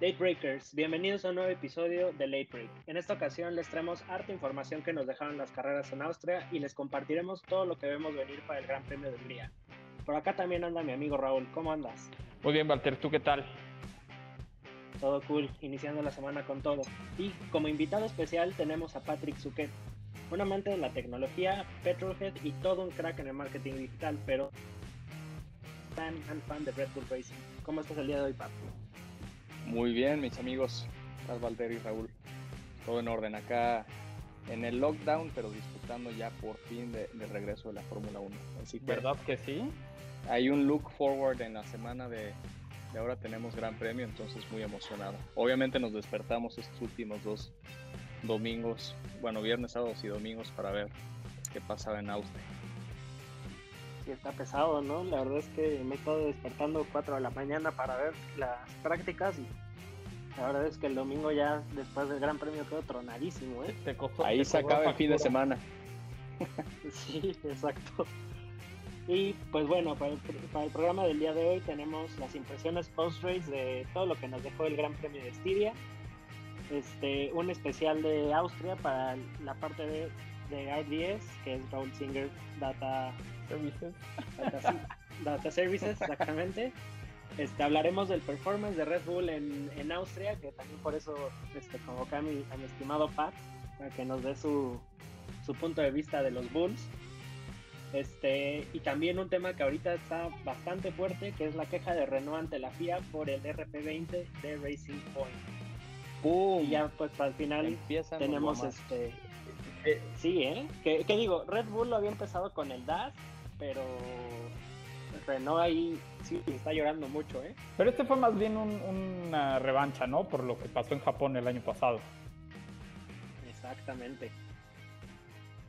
Late Breakers, bienvenidos a un nuevo episodio de Late Break. En esta ocasión les traemos harta información que nos dejaron las carreras en Austria y les compartiremos todo lo que vemos venir para el Gran Premio de Hungría. Por acá también anda mi amigo Raúl, ¿cómo andas? Muy bien, Walter, ¿tú qué tal? Todo cool, iniciando la semana con todo. Y como invitado especial tenemos a Patrick Zuquet, un amante de la tecnología, petrolhead y todo un crack en el marketing digital, pero fan and fan de Red Bull Racing. ¿Cómo estás el día de hoy, Pat? Muy bien, mis amigos, Valder y Raúl. Todo en orden acá en el lockdown, pero disfrutando ya por fin de, regreso de la Fórmula 1. Así ¿Verdad que sí? Hay un look forward en la semana de, de ahora tenemos Gran Premio, entonces muy emocionado. Obviamente nos despertamos estos últimos dos domingos, bueno, viernes, sábados y domingos para ver qué pasaba en Austria. Sí, está pesado, ¿no? La verdad es que me he estado despertando 4 de la mañana para ver las prácticas y la verdad es que el domingo ya después del Gran Premio quedó tronadísimo, ¿eh? Ahí se acaba el fin de semana. sí, exacto. Y pues bueno, para el, programa del día de hoy tenemos las impresiones post-race de todo lo que nos dejó el Gran Premio de Estiria. Este, un especial de Austria para la parte de, de RDS, que es Raúl Singer Data Services. Data, Services, exactamente. Este, hablaremos del performance de Red Bull en, en Austria, que también por eso este, convoqué a mi, a mi estimado Pat para que nos dé su, su punto de vista de los Bulls. Este, y también un tema que ahorita está bastante fuerte, que es la queja de Renault ante la FIA por el RP20 de Racing Point. ¡Pum! Y ya pues al final tenemos este... Eh, sí, ¿eh? Que, digo, Red Bull lo había empezado con el DAS, pero Renault ahí sí está llorando mucho, ¿eh? Pero este fue más bien una revancha, ¿no? Por lo que pasó en Japón el año pasado. Exactamente.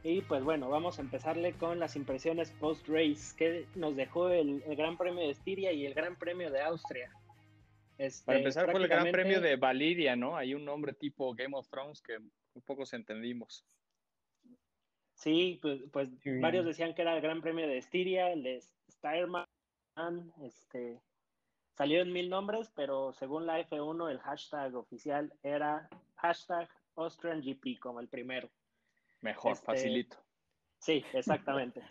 Y pues bueno, vamos a empezarle con las impresiones post-race que nos dejó el, Gran Premio de Estiria y el Gran Premio de Austria. Este, Para empezar con el Gran Premio de Valiria, ¿no? Hay un nombre tipo Game of Thrones que un poco se entendimos. Sí, pues, pues varios decían que era el Gran Premio de Estiria, el de Steiermark, este, salieron mil nombres, pero según la F1 el hashtag oficial era hashtag Austrian GP como el primero. Mejor, este, facilito. Sí, exactamente.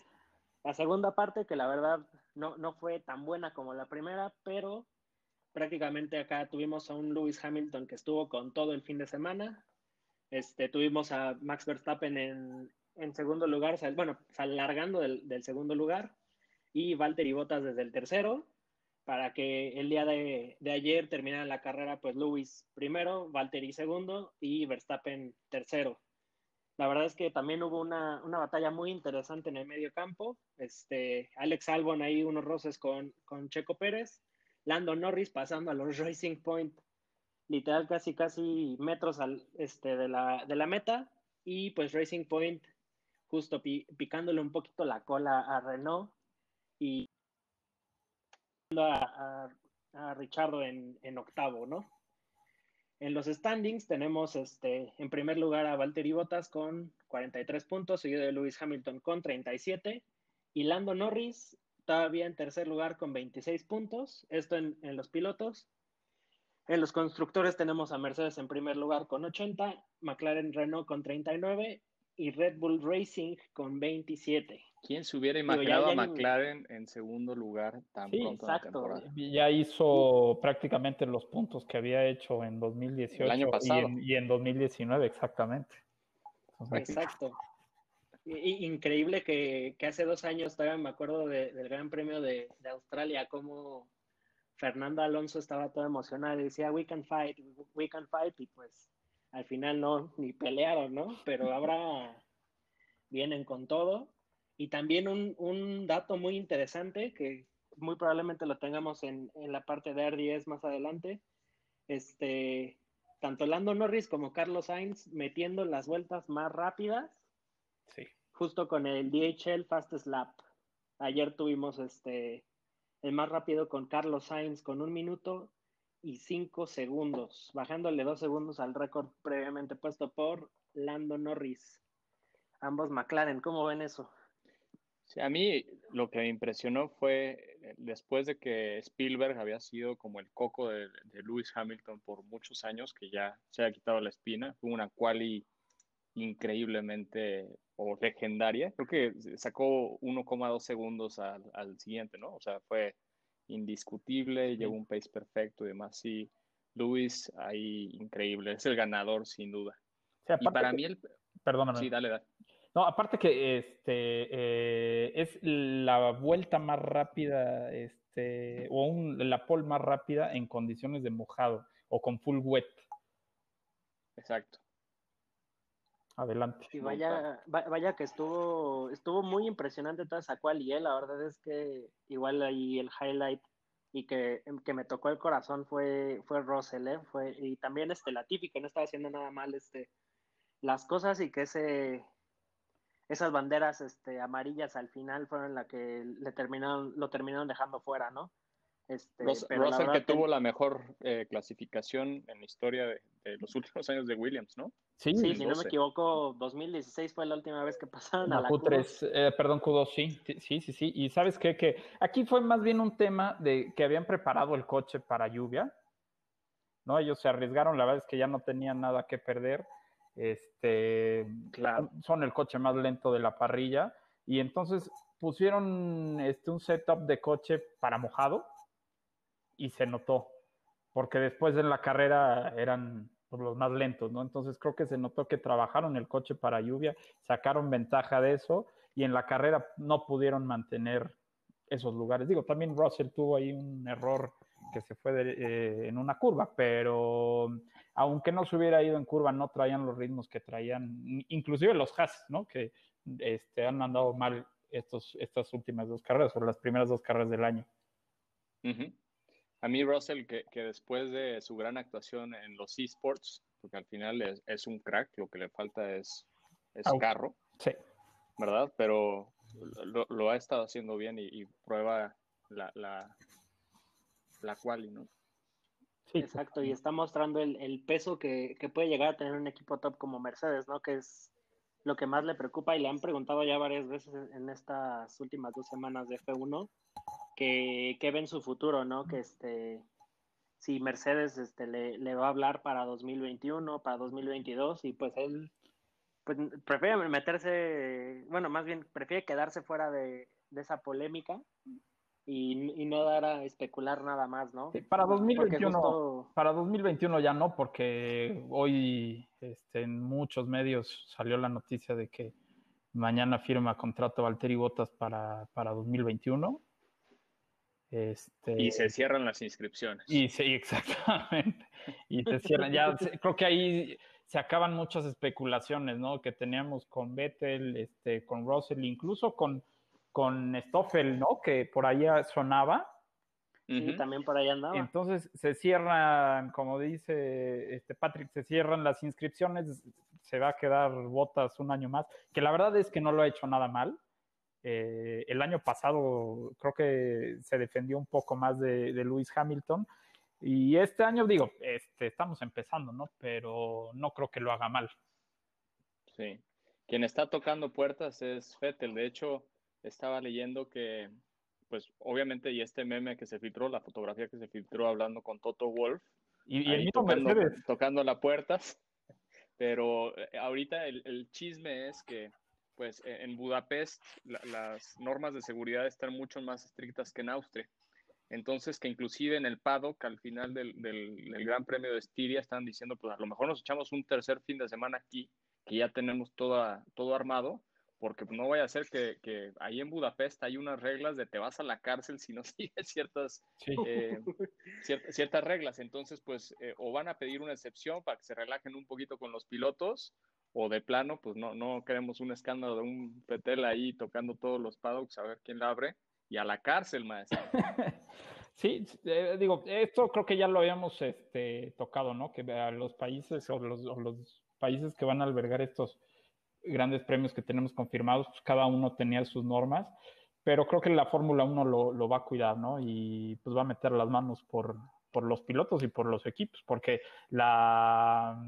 la segunda parte, que la verdad no, no fue tan buena como la primera, pero prácticamente acá tuvimos a un Lewis Hamilton que estuvo con todo el fin de semana. Este, tuvimos a Max Verstappen en, en segundo lugar, bueno, alargando del, del, segundo lugar, y Valtteri Bottas desde el tercero, para que el día de, de, ayer terminara la carrera, pues Lewis primero, Valtteri segundo y Verstappen tercero. La verdad es que también hubo una, batalla muy interesante en el medio campo. Este, Alex Albon ahí unos roces con, con Checo Pérez. Lando Norris pasando a los Racing Point, literal casi casi metros al, este, de, la, de la meta. Y pues Racing Point justo picándole un poquito la cola a Renault y a, a, Richardo en, octavo, ¿no? En los standings tenemos este, en primer lugar a Valtteri Bottas con 43 puntos, seguido de Lewis Hamilton con 37 y Lando Norris todavía en tercer lugar con 26 puntos, esto en, en los pilotos. En los constructores tenemos a Mercedes en primer lugar con 80, McLaren Renault con 39 y Red Bull Racing con 27. ¿Quién se hubiera imaginado a McLaren en segundo lugar tan pronto en la temporada? Ya hizo prácticamente los puntos que había hecho en 2018 el año pasado. Y, en, 2019, exactamente. Exacto. increíble que, hace dos años todavía me acuerdo del Gran Premio de, Australia, como Fernando Alonso estaba todo emocionado y decía, we can fight, we can fight, y pues al final no, ni pelearon, ¿no? Pero ahora vienen con todo y también un, dato muy interesante que muy probablemente lo tengamos en, la parte de R10 más adelante. Este, tanto Lando Norris como Carlos Sainz metiendo las vueltas más rápidas. Sí. Justo con el DHL Fastest Lap. Ayer tuvimos este el más rápido con Carlos Sainz con un minuto y cinco segundos, bajándole dos segundos al récord previamente puesto por Lando Norris. Ambos McLaren, ¿cómo ven eso? a mí lo que me impresionó fue eh, después de que Spielberg había sido como el coco de, Lewis Hamilton por muchos años, que ya se ha quitado la espina, fue una quali increíblemente o legendaria. Creo que sacó 1,2 segundos al, al, siguiente, ¿no? O sea, fue indiscutible, llevó un pace perfecto y demás. Sí, Lewis ahí increíble, es el ganador sin duda. y para mí el... Perdóname. Sí, dale, dale. No, aparte que este eh, es la vuelta más rápida, este, o un, la pole más rápida en condiciones de mojado o con full wet. Exacto. Adelante. Y vaya, vaya que estuvo, estuvo muy impresionante toda esa cual y él, la verdad es que igual ahí el highlight y que, que me tocó el corazón fue, fue Russell, ¿eh? fue, y también este Latifi, que no estaba haciendo nada mal este, las cosas y que ese, esas banderas este, amarillas al final fueron las que le terminaron, lo terminaron dejando fuera, ¿no? Este, Russell que tuvo la mejor eh, clasificación en la historia de, los últimos años de Williams, ¿no? Sí, sí si no me equivoco, 2016 fue la última vez que pasaron a la Q3, eh, perdón, Q2, sí, sí, sí, sí. Y sabes qué, que aquí fue más bien un tema de que habían preparado el coche para lluvia, ¿no? Ellos se arriesgaron, la verdad es que ya no tenían nada que perder. Este, claro. son el coche más lento de la parrilla y entonces pusieron este, un setup de coche para mojado y se notó, porque después en la carrera eran pues, los más lentos, ¿no? Entonces creo que se notó que trabajaron el coche para lluvia, sacaron ventaja de eso y en la carrera no pudieron mantener esos lugares. Digo, también Russell tuvo ahí un error que se fue eh, en una curva, pero aunque no se hubiera ido en curva, no traían los ritmos que traían, inclusive los Haas, ¿no? Que este, han andado mal estos, estas últimas dos carreras, o las primeras dos carreras del año. A mí Russell, que, que, después de su gran actuación en los esports, porque al final es, es un crack, lo que le falta es, es carro, sí. ¿verdad? Pero lo, lo, ha estado haciendo bien y, y prueba la, la, la quali, ¿no? Sí, exacto, y está mostrando el, el peso que, que, puede llegar a tener un equipo top como Mercedes, ¿no? Que es lo que más le preocupa y le han preguntado ya varias veces en estas últimas dos semanas de F1 que, que ven su futuro, ¿no? Que este, si Mercedes este, le, le, va a hablar para 2021, para 2022, y pues él pues, prefiere meterse, bueno, más bien prefiere quedarse fuera de, de esa polémica y, y, no dar a especular nada más, ¿no? para 2021, para 2021 ya no, porque hoy este, en muchos medios salió la noticia de que mañana firma contrato Valtteri Bottas para, para 2021 este, y se cierran las inscripciones. Y sí, exactamente. Y se cierran, ya creo que ahí se acaban muchas especulaciones, ¿no? Que teníamos con Vettel, este, con Russell, incluso con, con Stoffel, ¿no? Que por ahí sonaba. Sí, también por ahí andaba. Entonces se cierran, como dice este Patrick, se cierran las inscripciones, se va a quedar botas un año más, que la verdad es que no lo ha hecho nada mal. Eh, el año pasado creo que se defendió un poco más de, de Lewis Hamilton. Y este año, digo, este, estamos empezando, ¿no? Pero no creo que lo haga mal. Sí. Quien está tocando puertas es Fettel. De hecho, estaba leyendo que, pues, obviamente, y este meme que se filtró, la fotografía que se filtró hablando con Toto Wolf. Y, y el mismo tocando, tocando las puertas. Pero eh, ahorita el, el chisme es que pues e, en Budapest las normas de seguridad están mucho más estrictas que en Austria. Entonces, que inclusive en el paddock, al final del, Gran Premio de Estiria, están diciendo, pues a lo mejor nos echamos un tercer fin de semana aquí, que ya tenemos toda, todo armado, porque no vaya a ser que, ahí en Budapest hay unas reglas de te vas a la cárcel si no sigues ciertas, eh, ciertas reglas. Entonces, pues, eh, o van a pedir una excepción para que se relajen un poquito con los pilotos, o de plano, pues no, no queremos un escándalo de un petel ahí tocando todos los paddocks a ver quién la abre y a la cárcel, maestro. sí, eh, digo, esto creo que ya lo habíamos este, tocado, ¿no? Que a los países o los, los, países que van a albergar estos grandes premios que tenemos confirmados, pues cada uno tenía sus normas, pero creo que la Fórmula 1 lo, lo va a cuidar, ¿no? Y pues va a meter las manos por, por los pilotos y por los equipos, porque la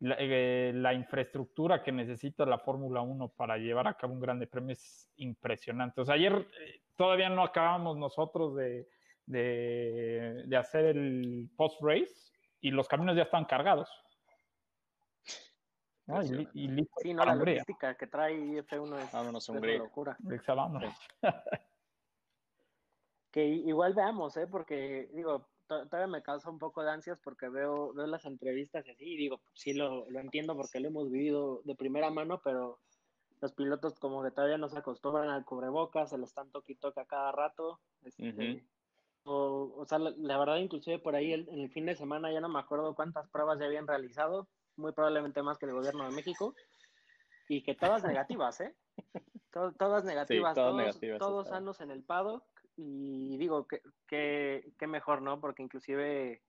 eh, la, infraestructura que necesita la Fórmula 1 para llevar a cabo un grande premio es impresionante. O sea, ayer eh, todavía no acabamos nosotros de, de, hacer el post-race y los caminos ya están cargados. Y, listo sí, no, la logística que trae F1 es, vámonos, una locura. que igual veamos, ¿eh? porque digo, todavía me causa un poco de ansias porque veo, veo las entrevistas y así, y digo, sí lo, lo entiendo porque lo hemos vivido de primera mano, pero los pilotos como que todavía no se acostumbran al cubrebocas, se lo están toquito a cada rato. Este, o, o, sea, la, verdad, inclusive por ahí en el fin de semana ya no me acuerdo cuántas pruebas ya habían realizado, muy probablemente más que el gobierno de México, y que todas negativas, ¿eh? todas negativas, todos, todos sanos en el paddock, y digo que, que, mejor, ¿no? Porque inclusive,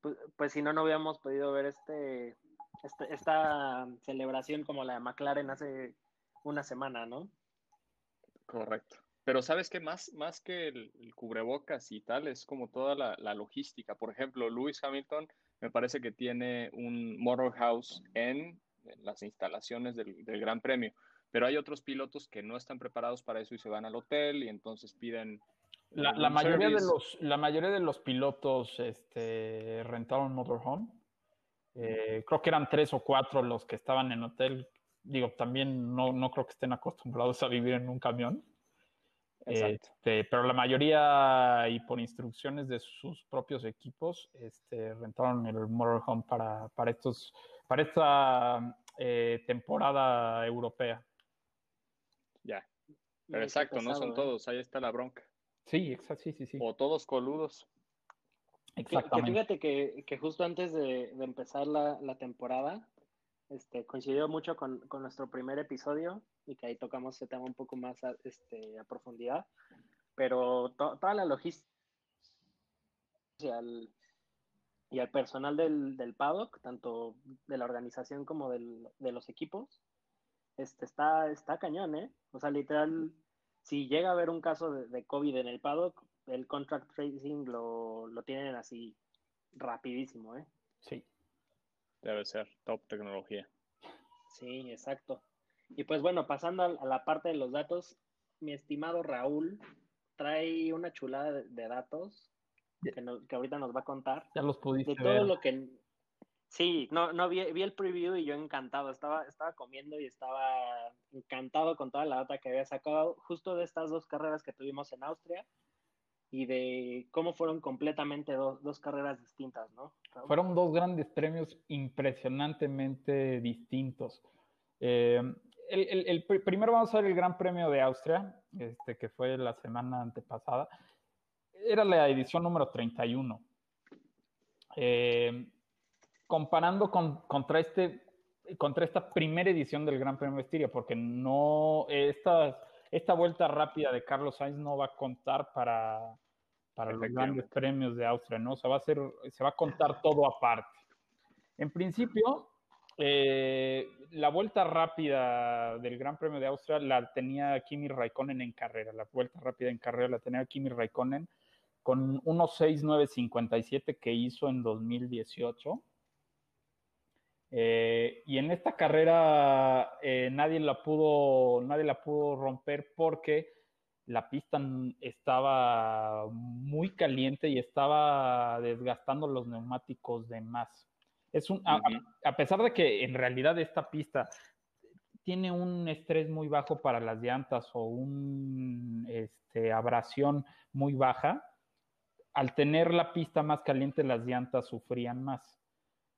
pues, pues, si no, no hubiéramos podido ver este, este, esta celebración como la de McLaren hace una semana, ¿no? Correcto. Pero sabes que más, más que el, cubrebocas y tal, es como toda la, logística. Por ejemplo, Lewis Hamilton me parece que tiene un motor house en, las instalaciones del, del Gran Premio pero hay otros pilotos que no están preparados para eso y se van al hotel y entonces piden... La, la mayoría, de los, la mayoría de los pilotos este, rentaron motorhome. Eh, creo que eran tres o cuatro los que estaban en hotel. Digo, también no, no creo que estén acostumbrados a vivir en un camión. Este, pero la mayoría, y por instrucciones de sus propios equipos, este, rentaron el motorhome para, para, estos, para esta eh, temporada europea. Ya. Pero exacto, no son ¿eh? todos, ahí está la bronca. Sí, exacto, sí, sí, sí. O todos coludos. Exactamente. fíjate que, justo antes de, empezar la, temporada, este, coincidió mucho con, nuestro primer episodio y que ahí tocamos ese tema un poco más a, este, a profundidad, pero toda la logística y al, y al personal del, del, paddock, tanto de la organización como del, de los equipos, este, está, está cañón, ¿eh? O sea, literal, si llega a haber un caso de, COVID en el paddock, el contract tracing lo, lo tienen así rapidísimo, ¿eh? Sí. Debe ser top tecnología. Sí, exacto. Y pues bueno, pasando a, la parte de los datos, mi estimado Raúl trae una chulada de, datos que, que, ahorita nos va a contar. Ya los pudiste De todo lo que Sí, no, no vi, vi, el preview y yo encantado. Estaba, estaba comiendo y estaba encantado con toda la data que había sacado justo de estas dos carreras que tuvimos en Austria y de cómo fueron completamente dos carreras distintas, ¿no? Fueron dos grandes premios impresionantemente distintos. Eh, el, primero vamos a ver el Gran Premio de Austria, este, que fue la semana antepasada. Era la edición número 31. Eh, comparando con, contra, este, contra esta primera edición del Gran Premio de Estiria, porque no, esta, esta vuelta rápida de Carlos Sainz no va a contar para, para los grandes premios de Austria, ¿no? O sea, va a ser, se va a contar todo aparte. En principio, eh, la vuelta rápida del Gran Premio de Austria la tenía Kimi Raikkonen en carrera. La vuelta rápida en carrera la tenía Kimi Raikkonen con 1.6957 que hizo en 2018. Eh, y en esta carrera eh, nadie, la pudo, nadie la pudo romper porque la pista estaba muy caliente y estaba desgastando los neumáticos de más. Es un, a, pesar de que en realidad esta pista tiene un estrés muy bajo para las llantas o una este, abrasión muy baja, al tener la pista más caliente las llantas sufrían más.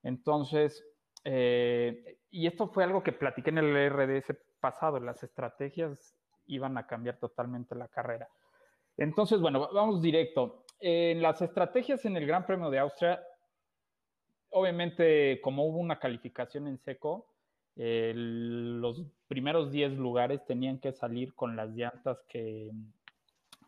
Entonces, eh, y esto fue algo que platiqué en el RDS pasado, las estrategias iban a cambiar totalmente la carrera. Entonces, bueno, vamos directo. En las estrategias en el Gran Premio de Austria, obviamente, como hubo una calificación en seco, los primeros 10 lugares tenían que salir con las llantas que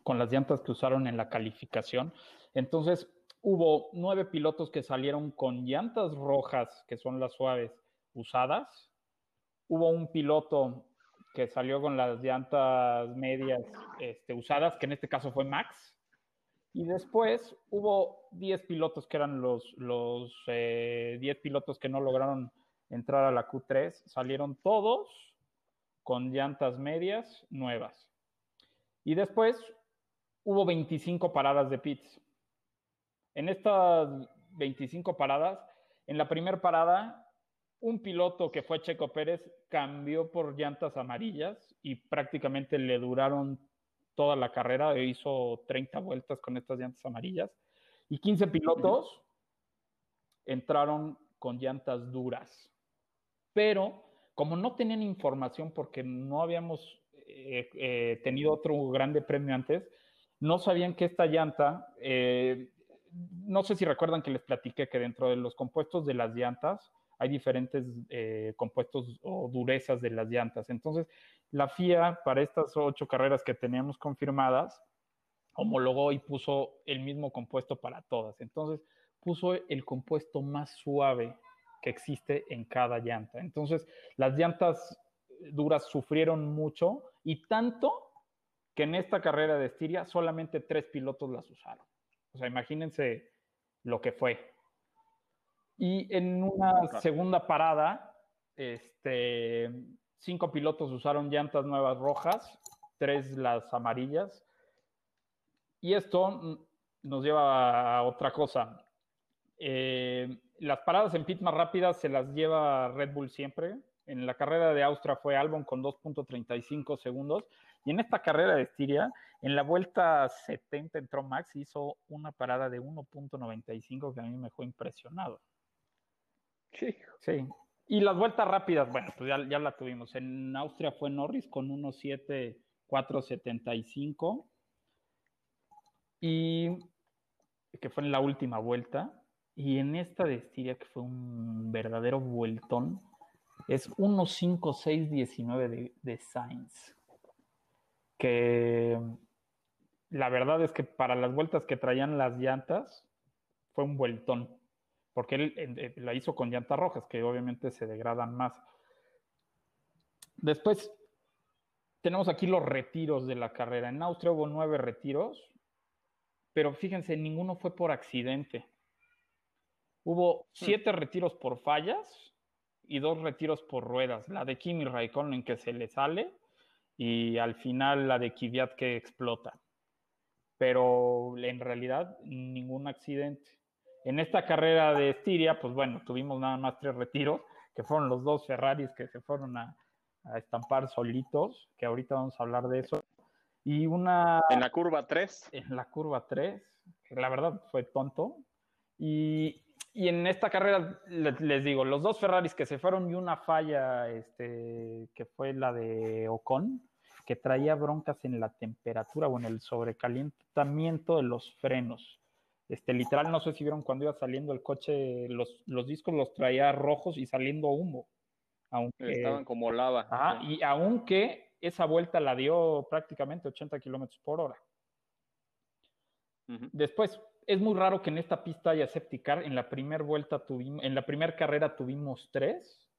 con las llantas que usaron en la calificación. Entonces, hubo nueve pilotos que salieron con llantas rojas, que son las suaves, usadas. Hubo un piloto que salió con las llantas medias este, usadas, que en este caso fue Max. Y después hubo 10 pilotos que eran los, los 10 eh, pilotos que no lograron entrar a la Q3, salieron todos con llantas medias nuevas. Y después hubo 25 paradas de pits. En estas 25 paradas, en la primera parada, un piloto que fue Checo Pérez cambió por llantas amarillas y prácticamente le duraron toda la carrera, hizo 30 vueltas con estas llantas amarillas y 15 pilotos entraron con llantas duras. Pero como no tenían información porque no habíamos eh, eh, tenido otro grande premio antes, no sabían que esta llanta, eh, no sé si recuerdan que les platiqué que dentro de los compuestos de las llantas hay diferentes compuestos o durezas de las llantas. Entonces, la FIA para estas ocho carreras que teníamos confirmadas, homologó y puso el mismo compuesto para todas. Entonces, puso el compuesto más suave que existe en cada llanta. Entonces, las llantas duras sufrieron mucho y tanto que en esta carrera de Estiria solamente tres pilotos las usaron. O sea, imagínense lo que fue. Y en una segunda parada, este, cinco pilotos usaron llantas nuevas rojas, tres las amarillas. Y esto nos lleva a otra cosa. Eh, las paradas en pit más rápidas se las lleva Red Bull siempre. En la carrera de Austria fue Albon con 2.35 segundos. Y en esta carrera de Estiria, en la vuelta 70 entró Max y hizo una parada de 1.95 que a mí me dejó impresionado. Sí. Sí. Y las vueltas rápidas, bueno, pues ya, ya la tuvimos. En Austria fue Norris con 1.7475. Y que fue en la última vuelta. Y en esta de Estiria, que fue un verdadero vueltón, es 1.5619 de, de Sainz. Que la verdad es que para las vueltas que traían las llantas, fue un vueltón. Porque él, la hizo con llantas rojas, que obviamente se degradan más. Después tenemos aquí los retiros de la carrera. En Austria hubo nueve retiros, pero fíjense, ninguno fue por accidente. Hubo siete retiros por fallas y dos retiros por ruedas. La de Kimi Raikkonen que se le sale y al final la de Kvyat que explota. Pero en realidad ningún accidente. En esta carrera de Estiria, pues bueno, tuvimos nada más tres retiros, que fueron los dos Ferraris que se fueron a, a estampar solitos, que ahorita vamos a hablar de eso. Y una... En la curva 3. En la curva 3, que la verdad fue tonto. Y, y en esta carrera, les, digo, los dos Ferraris que se fueron y una falla, este, que fue la de Ocon, que traía broncas en la temperatura o en el sobrecalentamiento de los frenos. Este, literal, no sé si vieron cuando iba saliendo el coche, los, los discos los traía rojos y saliendo humo. Aunque, Estaban como lava. Ah, y aunque esa vuelta la dio prácticamente 80 kilómetros por hora. Después, es muy raro que en esta pista haya septicar. En la primera vuelta tuvimos, en la primera carrera tuvimos tres.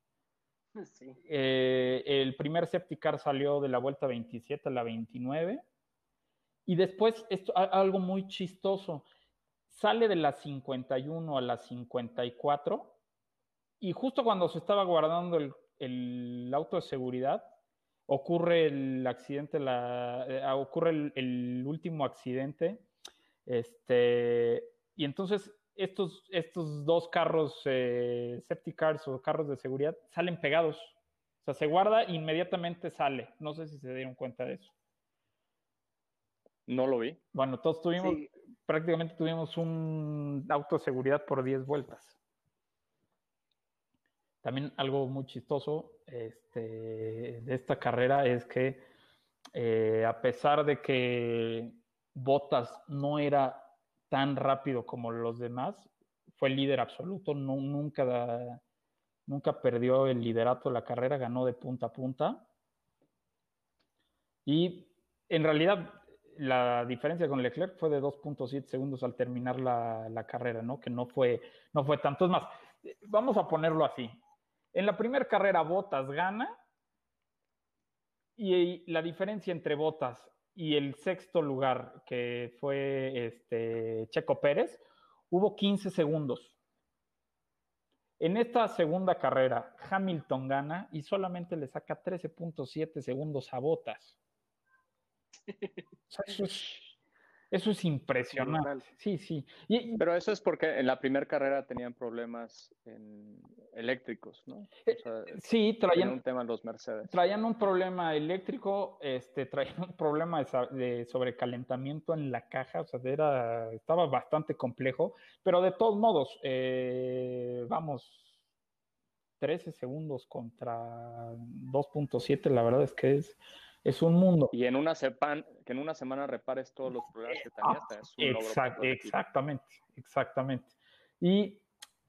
Sí. Eh, el primer septicar salió de la vuelta 27 a la 29. Y después, esto, algo muy chistoso, sale de la 51 a la 54. Y justo cuando se estaba guardando el, el auto de seguridad, ocurre el accidente, la, eh, ocurre el, el último accidente este, y entonces estos, estos dos carros, eh, cars o carros de seguridad, salen pegados. O sea, se guarda e inmediatamente sale. No sé si se dieron cuenta de eso. No lo vi. Bueno, todos tuvimos, prácticamente tuvimos un auto de seguridad por 10 vueltas. También algo muy chistoso este, de esta carrera es que eh, a pesar de que Botas no era tan rápido como los demás, fue líder absoluto, nunca, nunca perdió el liderato de la carrera, ganó de punta a punta. Y en realidad la diferencia con Leclerc fue de 2.7 segundos al terminar la, carrera, ¿no? Que no fue, no fue tanto. Es más, vamos a ponerlo así. En la primera carrera Botas gana y la diferencia entre Botas y el sexto lugar, que fue este, Checo Pérez, hubo 15 segundos. En esta segunda carrera, Hamilton gana y solamente le saca 13.7 segundos a Botas. eso es eso es impresionante. Sí, sí. Pero eso es porque en la primera carrera tenían problemas eléctricos, ¿no? Eh, sí, traían un tema los Mercedes. Traían un problema eléctrico, este, traían un problema de, sobrecalentamiento en la caja, o sea, era, estaba bastante complejo, pero de todos modos, eh, vamos, 13 segundos contra 2.7, la verdad es que es es un mundo. Y en una, sepan, que en una semana repares todos los problemas que tenías, es un Exactamente, exactamente. Y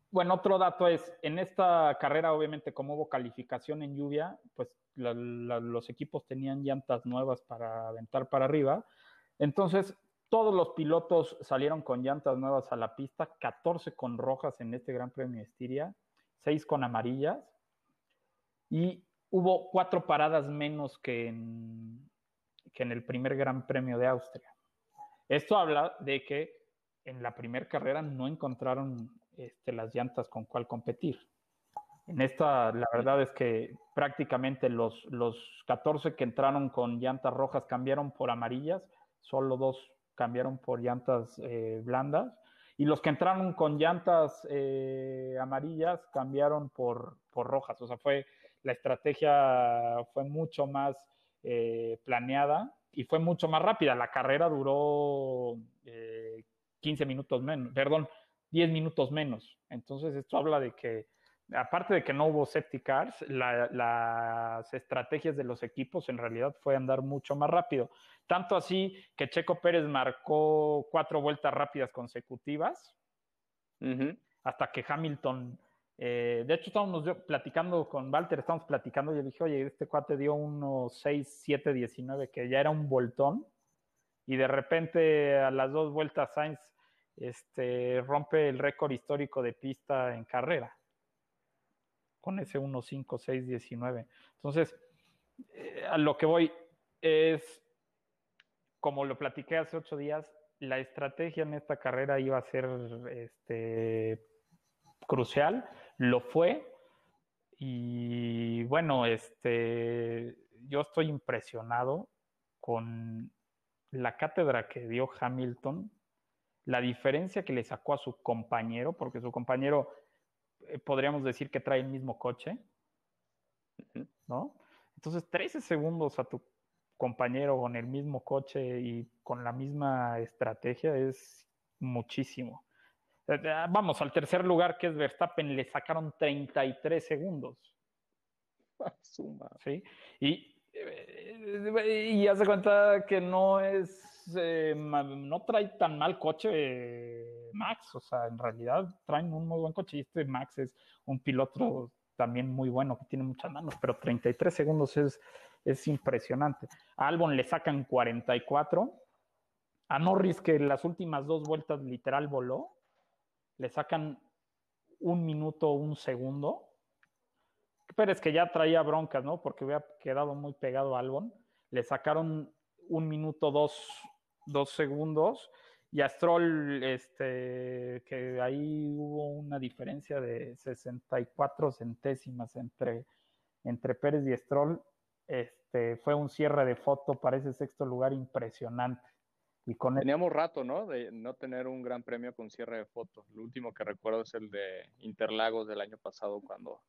bueno, otro dato es, en esta carrera, obviamente, como hubo calificación en lluvia, pues los equipos tenían llantas nuevas para aventar para arriba. Entonces, todos los pilotos salieron con llantas nuevas a la pista, 14 con rojas en este Gran Premio de Estiria, 6 con amarillas. Y hubo cuatro paradas menos que en, que en el primer Gran Premio de Austria. Esto habla de que en la primera carrera no encontraron este, las llantas con cuál competir. En esta, la verdad es que prácticamente los, los 14 que entraron con llantas rojas cambiaron por amarillas, solo dos cambiaron por llantas eh, blandas, y los que entraron con llantas eh, amarillas cambiaron por, por rojas. O sea, fue la estrategia fue mucho más eh, planeada y fue mucho más rápida. La carrera duró 15 eh, minutos menos, perdón, 10 minutos menos. Entonces esto habla de que, aparte de que no hubo safety cars, las estrategias de los equipos en realidad fue andar mucho más rápido. Tanto así que Checo Pérez marcó cuatro vueltas rápidas consecutivas, hasta que Hamilton eh, de hecho, estábamos platicando con Walter, estábamos platicando y le dije, oye, este cuate dio unos 6, 7, 19, que ya era un voltón. Y de repente, a las dos vueltas, Sainz este, rompe el récord histórico de pista en carrera. Con ese 1, 5, 6, 19. Entonces, eh, a lo que voy es, como lo platiqué hace ocho días, la estrategia en esta carrera iba a ser este, crucial lo fue. Y bueno, este, yo estoy impresionado con la cátedra que dio Hamilton, la diferencia que le sacó a su compañero, porque su compañero eh, podríamos decir que trae el mismo coche, ¿no? Entonces, 13 segundos a tu compañero con el mismo coche y con la misma estrategia es muchísimo. Eh, eh, vamos, al tercer lugar que es Verstappen le sacaron 33 segundos. Suma. ¿Sí? Y, eh, y hace cuenta que no es, no trae tan mal coche Max, o sea, en realidad traen un muy buen coche y este Max es un piloto también muy bueno, que tiene muchas manos, pero 33 segundos es, es impresionante. A Albon le sacan 44. A Norris, que las últimas dos vueltas literal voló, le sacan un minuto, un segundo. Pero es que ya traía broncas, ¿no? Porque había quedado muy pegado a Albon. Le sacaron un minuto, dos, dos segundos. Y a Stroll, este, que ahí hubo una diferencia de 64 centésimas entre, entre Pérez y Stroll. Este, fue un cierre de foto para ese sexto lugar impresionante. Teníamos rato, ¿no? De no tener un gran premio con cierre de fotos. Lo último que recuerdo es el de Interlagos del año pasado cuando...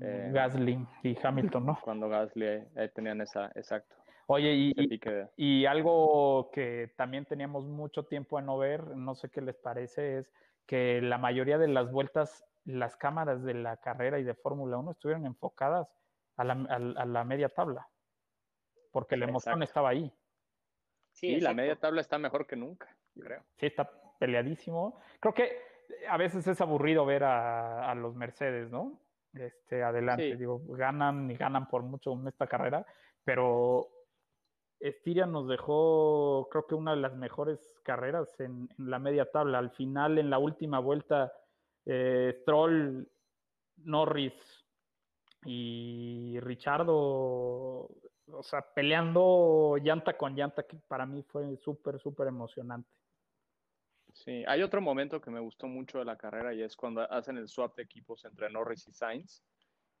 Eh, Gasly y Hamilton, ¿no? Cuando Gasly tenían esa, exacto. Oye, y, y, algo que también teníamos mucho tiempo en no ver, no sé qué les parece, es que la mayoría de las vueltas, las cámaras de la carrera y de Fórmula 1 estuvieron enfocadas a la, a la media tabla, porque la emoción estaba ahí. Sí, la media tabla está mejor que nunca, creo. Sí, está peleadísimo. Creo que a veces es aburrido ver a, los Mercedes, ¿no? Este, adelante, digo, ganan y ganan por mucho en esta carrera, pero Estiria nos dejó, creo que una de las mejores carreras en, la media tabla. Al final, en la última vuelta, eh, Stroll, Norris y Richardo o sea, peleando llanta con llanta, que para mí fue súper, súper emocionante. Sí, hay otro momento que me gustó mucho de la carrera y es cuando hacen el swap de equipos entre Norris y Sainz.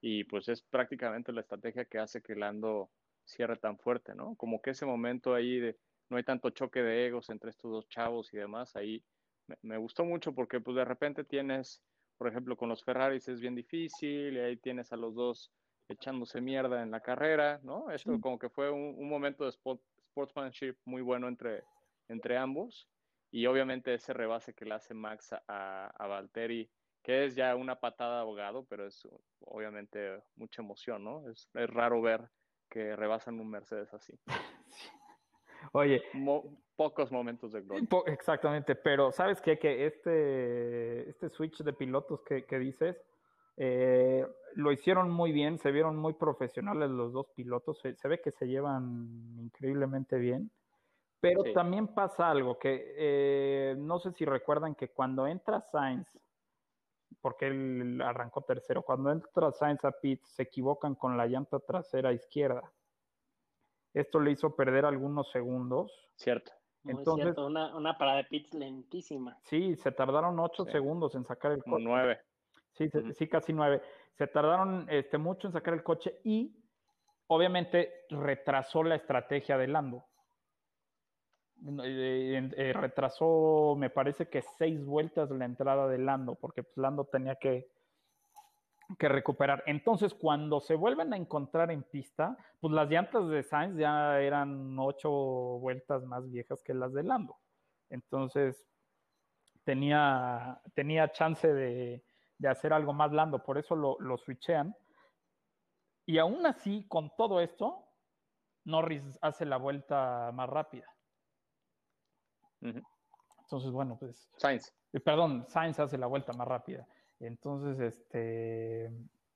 Y pues es prácticamente la estrategia que hace que Lando cierre tan fuerte, ¿no? Como que ese momento ahí de no hay tanto choque de egos entre estos dos chavos y demás, ahí me, me gustó mucho porque pues de repente tienes, por ejemplo, con los Ferraris es bien difícil y ahí tienes a los dos echándose mierda en la carrera, ¿no? Esto como que fue un, un momento de sport, sportsmanship muy bueno entre, entre ambos y obviamente ese rebase que le hace Max a, a Valtteri, que es ya una patada abogado, pero es obviamente mucha emoción, ¿no? Es, es raro ver que rebasan un Mercedes así. Oye, Mo pocos momentos de gloria. Po exactamente, pero ¿sabes qué? Que este, este switch de pilotos que, que dices, eh, lo hicieron muy bien, se vieron muy profesionales los dos pilotos, se, se ve que se llevan increíblemente bien. Pero sí. también pasa algo que eh, no sé si recuerdan que cuando entra Sainz, porque él arrancó tercero, cuando entra Sainz a pit se equivocan con la llanta trasera izquierda. Esto le hizo perder algunos segundos. Cierto. Entonces, cierto. Una, una, parada de pits lentísima. Sí, se tardaron ocho sí. segundos en sacar el coche. Nueve. Sí, uh -huh. sí, casi nueve. Se tardaron este, mucho en sacar el coche y obviamente retrasó la estrategia de Lando. Eh, eh, retrasó, me parece que seis vueltas la entrada de Lando, porque pues, Lando tenía que, que recuperar. Entonces, cuando se vuelven a encontrar en pista, pues las llantas de Sainz ya eran ocho vueltas más viejas que las de Lando. Entonces, tenía, tenía chance de, de hacer algo más Lando, por eso lo, lo switchean. Y aún así, con todo esto, Norris hace la vuelta más rápida. Uh -huh. Entonces, bueno, pues. Sainz. Eh, perdón, Sainz hace la vuelta más rápida. Entonces, este.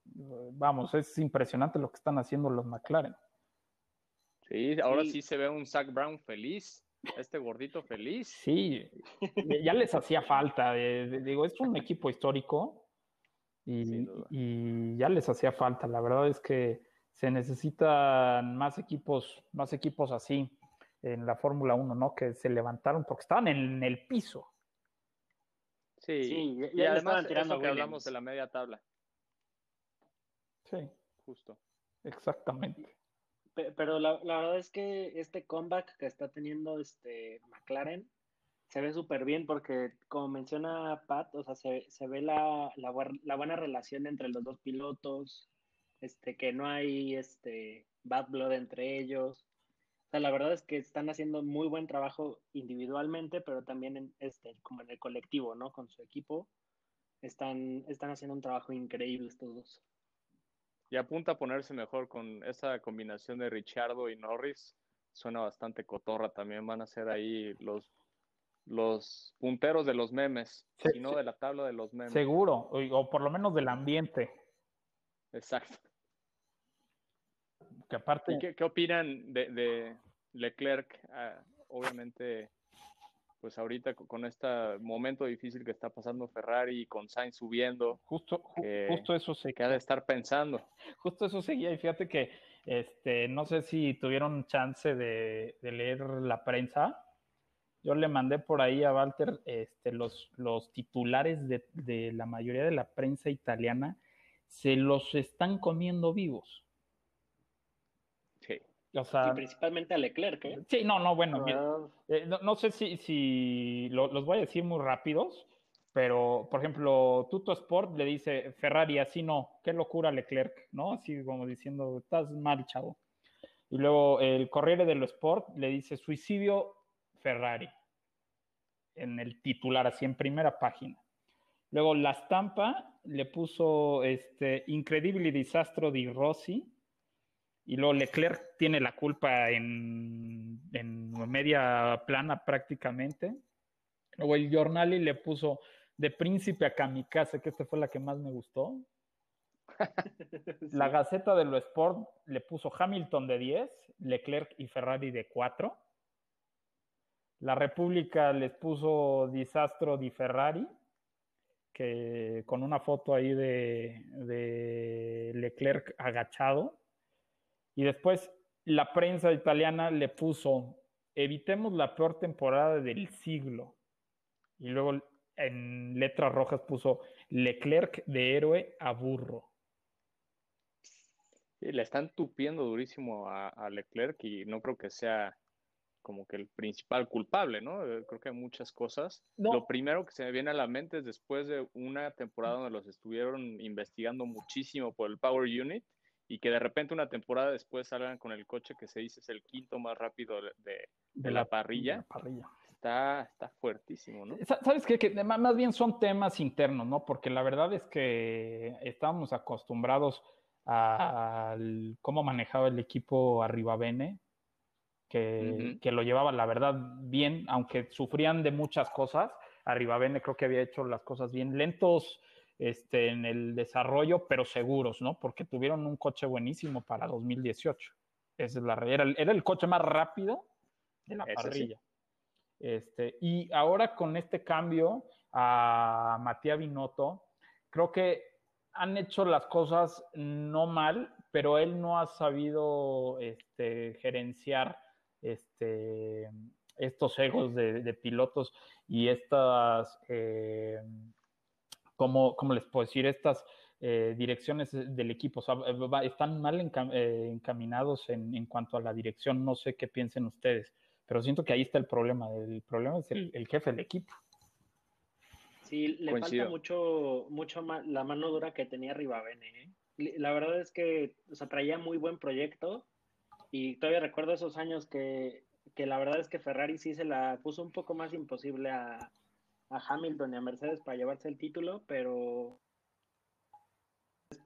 Vamos, es impresionante lo que están haciendo los McLaren. Sí, ahora sí, sí se ve un Zach Brown feliz. Este gordito feliz. Sí, ya les hacía falta. Eh, digo, es un equipo histórico y, y, ya les hacía falta. La verdad es que se necesitan más equipos, más equipos así en la Fórmula 1, ¿no? Que se levantaron porque estaban en el piso. Sí, sí y, y además tirando que hablamos de la media tabla. Sí. Justo. Exactamente. Pero la, la, verdad es que este comeback que está teniendo este McLaren se ve súper bien porque, como menciona Pat, o sea, se, se ve la, la, la, buena relación entre los dos pilotos, este, que no hay este bad blood entre ellos. O sea, la verdad es que están haciendo muy buen trabajo individualmente, pero también en, este, como en el colectivo, ¿no? Con su equipo. Están, están haciendo un trabajo increíble estos. Y apunta a ponerse mejor con esa combinación de Richardo y Norris. Suena bastante cotorra. También van a ser ahí los, los punteros de los memes, sí, y no sí. de la tabla de los memes. Seguro, o, o por lo menos del ambiente. Exacto. Que aparte... ¿Qué, ¿Qué, opinan de, de Leclerc? Uh, obviamente, pues ahorita con este momento difícil que está pasando Ferrari y con Sainz subiendo. Justo, ju que, justo eso se que ha de estar pensando. Justo eso seguía y fíjate que este, no sé si tuvieron chance de, de leer la prensa. Yo le mandé por ahí a Walter este, los, los titulares de, de la mayoría de la prensa italiana. Se los están comiendo vivos. O sea, y principalmente a Leclerc, ¿eh? Sí, no, no, bueno, uh, eh, no, no, sé si, si lo, los voy a decir muy rápidos, pero, por ejemplo, Tuto Sport le dice Ferrari, así no, qué locura Leclerc, ¿no? Así como diciendo, estás mal, chavo. Y luego el Corriere dello Sport le dice suicidio Ferrari, en el titular, así en primera página. Luego la estampa le puso este incredibile disastro di Rossi, y luego Leclerc tiene la culpa en, en, media plana prácticamente. Luego el Giornali le puso de príncipe a kamikaze, que esta fue la que más me gustó. La Gaceta de lo Sport le puso Hamilton de 10, Leclerc y Ferrari de 4. La República les puso Disastro di Ferrari, que con una foto ahí de, Leclerc agachado. Y después la prensa italiana le puso, evitemos la peor temporada del siglo. Y luego en letras rojas puso Leclerc de héroe a burro. Le están tupiendo durísimo a, Leclerc y no creo que sea como que el principal culpable, ¿no? Eh, creo que hay muchas cosas. Lo primero que se me viene a la mente es después de una temporada donde los estuvieron investigando muchísimo por el Power Unit y que de repente una temporada después salgan con el coche que se dice es el quinto más rápido de, la, parrilla. parrilla. Está, está fuertísimo, ¿no? ¿Sabes qué? Que más bien son temas internos, ¿no? Porque la verdad es que estábamos acostumbrados a, cómo manejaba el equipo Arriba Bene, que, que, lo llevaba, la verdad, bien, aunque sufrían de muchas cosas. Arriba Bene creo que había hecho las cosas bien lentos este, en el desarrollo, pero seguros, ¿no? Porque tuvieron un coche buenísimo para 2018. Esa es la era, era el coche más rápido de la parrilla. Este, y ahora con este cambio a Matías Binotto, creo que han hecho las cosas no mal, pero él no ha sabido este, gerenciar este, estos egos de, pilotos y estas eh, ¿cómo, les puedo decir? Estas eh, direcciones del equipo están mal eh, encaminados en, cuanto a la dirección. No sé qué piensen ustedes, pero siento que ahí está el problema. El problema es el, jefe del equipo. Sí, le falta mucho, mucho la mano dura que tenía Rivabene. ¿eh? La verdad es que o traía muy buen proyecto y todavía recuerdo esos años que, que la verdad es que Ferrari sí se la puso un poco más imposible a, a Hamilton y a Mercedes para llevarse el título, pero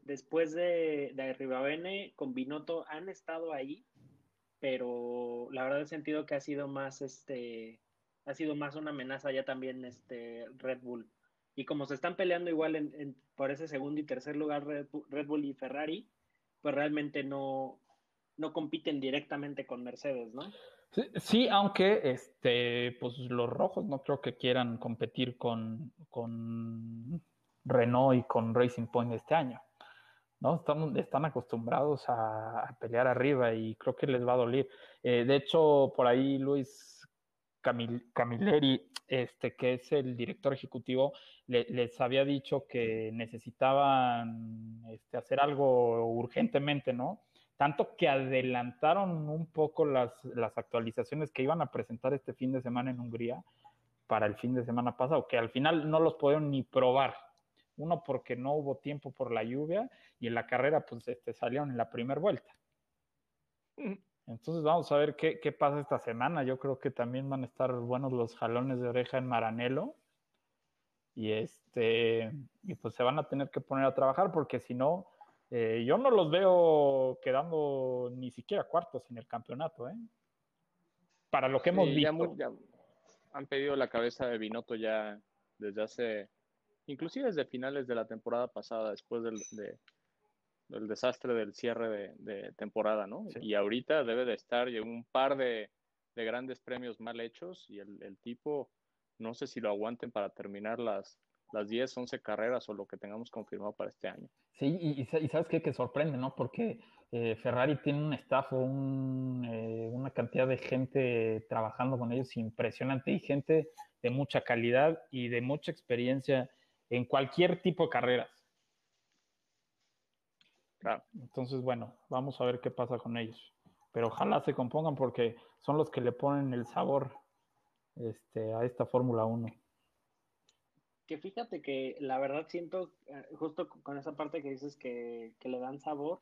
después de, de Ribabene con Binotto han estado ahí, pero la verdad he sentido que ha sido más este ha sido más una amenaza ya también este Red Bull. Y como se están peleando igual en, por ese segundo y tercer lugar Red Bull, y Ferrari, pues realmente no, no compiten directamente con Mercedes, ¿no? Sí, aunque este, pues los rojos no creo que quieran competir con, con Renault y con Racing Point este año. ¿no? Están, están acostumbrados a, pelear arriba y creo que les va a doler. Eh, de hecho, por ahí Luis Camilleri, este, que es el director ejecutivo, les había dicho que necesitaban este, hacer algo urgentemente, ¿no? Tanto que adelantaron un poco las, actualizaciones que iban a presentar este fin de semana en Hungría para el fin de semana pasado, que al final no los pudieron ni probar. Uno porque no hubo tiempo por la lluvia y en la carrera pues este, salieron en la primera vuelta. Mm. Entonces vamos a ver qué, qué, pasa esta semana. Yo creo que también van a estar buenos los jalones de oreja en Maranelo. Y este, y pues se van a tener que poner a trabajar porque si no, eh, yo no los veo quedando ni siquiera cuartos en el campeonato, ¿eh? Para lo que hemos visto. han pedido la cabeza de Binotto ya desde hace, inclusive desde finales de la temporada pasada, después del, del desastre del cierre de, temporada, ¿no? Y ahorita debe de estar un par de, grandes premios mal hechos y el, el tipo, no sé si lo aguanten para terminar las, las 10, 11 carreras o lo que tengamos confirmado para este año. Sí, y, sabes qué, que sorprende, ¿no? Porque eh, Ferrari tiene un staff, un, eh, una cantidad de gente trabajando con ellos impresionante y gente de mucha calidad y de mucha experiencia en cualquier tipo de carreras. Claro. Entonces, bueno, vamos a ver qué pasa con ellos. Pero ojalá se compongan porque son los que le ponen el sabor este, a esta Fórmula 1 que fíjate que la verdad siento, eh, justo con esa parte que dices que, le dan sabor,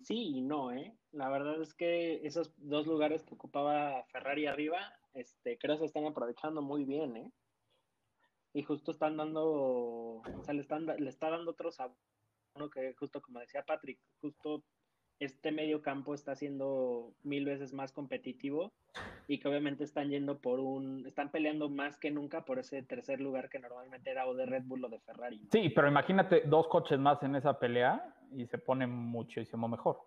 sí y no, ¿eh? La verdad es que esos dos lugares que ocupaba Ferrari arriba, este, creo que se están aprovechando muy bien, ¿eh? Y justo están dando, o sea, le, están, le está dando otro sabor, ¿no? que justo como decía Patrick, justo este medio campo está siendo mil veces más competitivo y que obviamente están yendo por un, están peleando más que nunca por ese tercer lugar que normalmente era o de Red Bull o de Ferrari. Sí, pero imagínate dos coches más en esa pelea y se pone muchísimo mejor.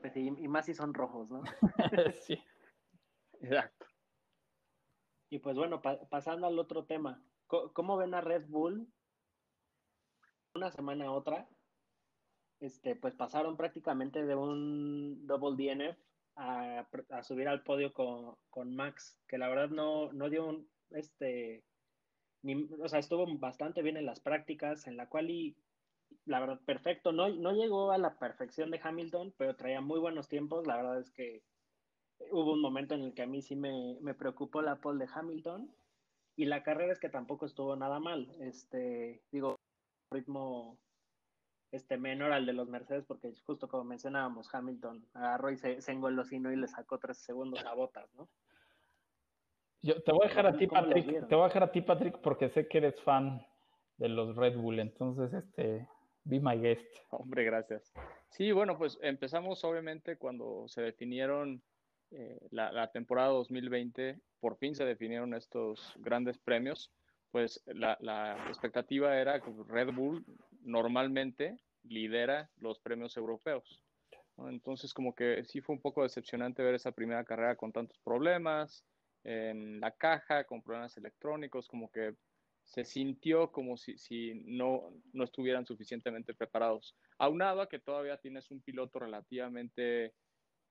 Pues y, más si son rojos, ¿no? sí, exacto. Y pues bueno, pasando al otro tema, ¿cómo ven a Red Bull una semana a otra? Este, pues pasaron prácticamente de un double DNF a, subir al podio con, Max, que la verdad no, no dio un, este, o sea, estuvo bastante bien en las prácticas, en la cual y la verdad, perfecto, no, no llegó a la perfección de Hamilton, pero traía muy buenos tiempos, la verdad es que hubo un momento en el que a mí sí me, me preocupó la pole de Hamilton, y la carrera es que tampoco estuvo nada mal, este, digo, ritmo este menor al de los Mercedes, porque justo como mencionábamos, Hamilton agarró y se, se engolosinó y le sacó tres segundos a botas, ¿no? Yo te voy a dejar a ti, Patrick, te voy a dejar a ti, Patrick, porque sé que eres fan de los Red Bull, entonces, este, be my guest. Hombre, gracias. Sí, bueno, pues empezamos obviamente cuando se definieron eh, la, la, temporada 2020, por fin se definieron estos grandes premios, pues la, la expectativa era que Red Bull normalmente lidera los premios europeos. Entonces, como que sí fue un poco decepcionante ver esa primera carrera con tantos problemas en la caja, con problemas electrónicos, como que se sintió como si, si no, no estuvieran suficientemente preparados. Aunado a que todavía tienes un piloto relativamente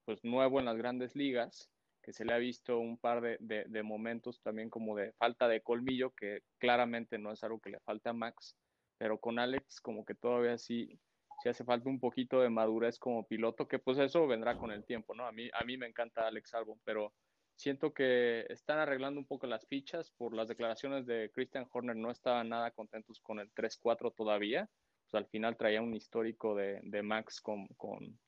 pues, nuevo en las grandes ligas, que se le ha visto un par de, de, de momentos también como de falta de colmillo, que claramente no es algo que le falta a Max, pero con Alex como que todavía sí, sí hace falta un poquito de madurez como piloto, que pues eso vendrá con el tiempo, ¿no? A mí, a mí me encanta Alex Albon, pero siento que están arreglando un poco las fichas por las declaraciones de Christian Horner, no estaban nada contentos con el 3-4 todavía, pues al final traía un histórico de, de Max con, con,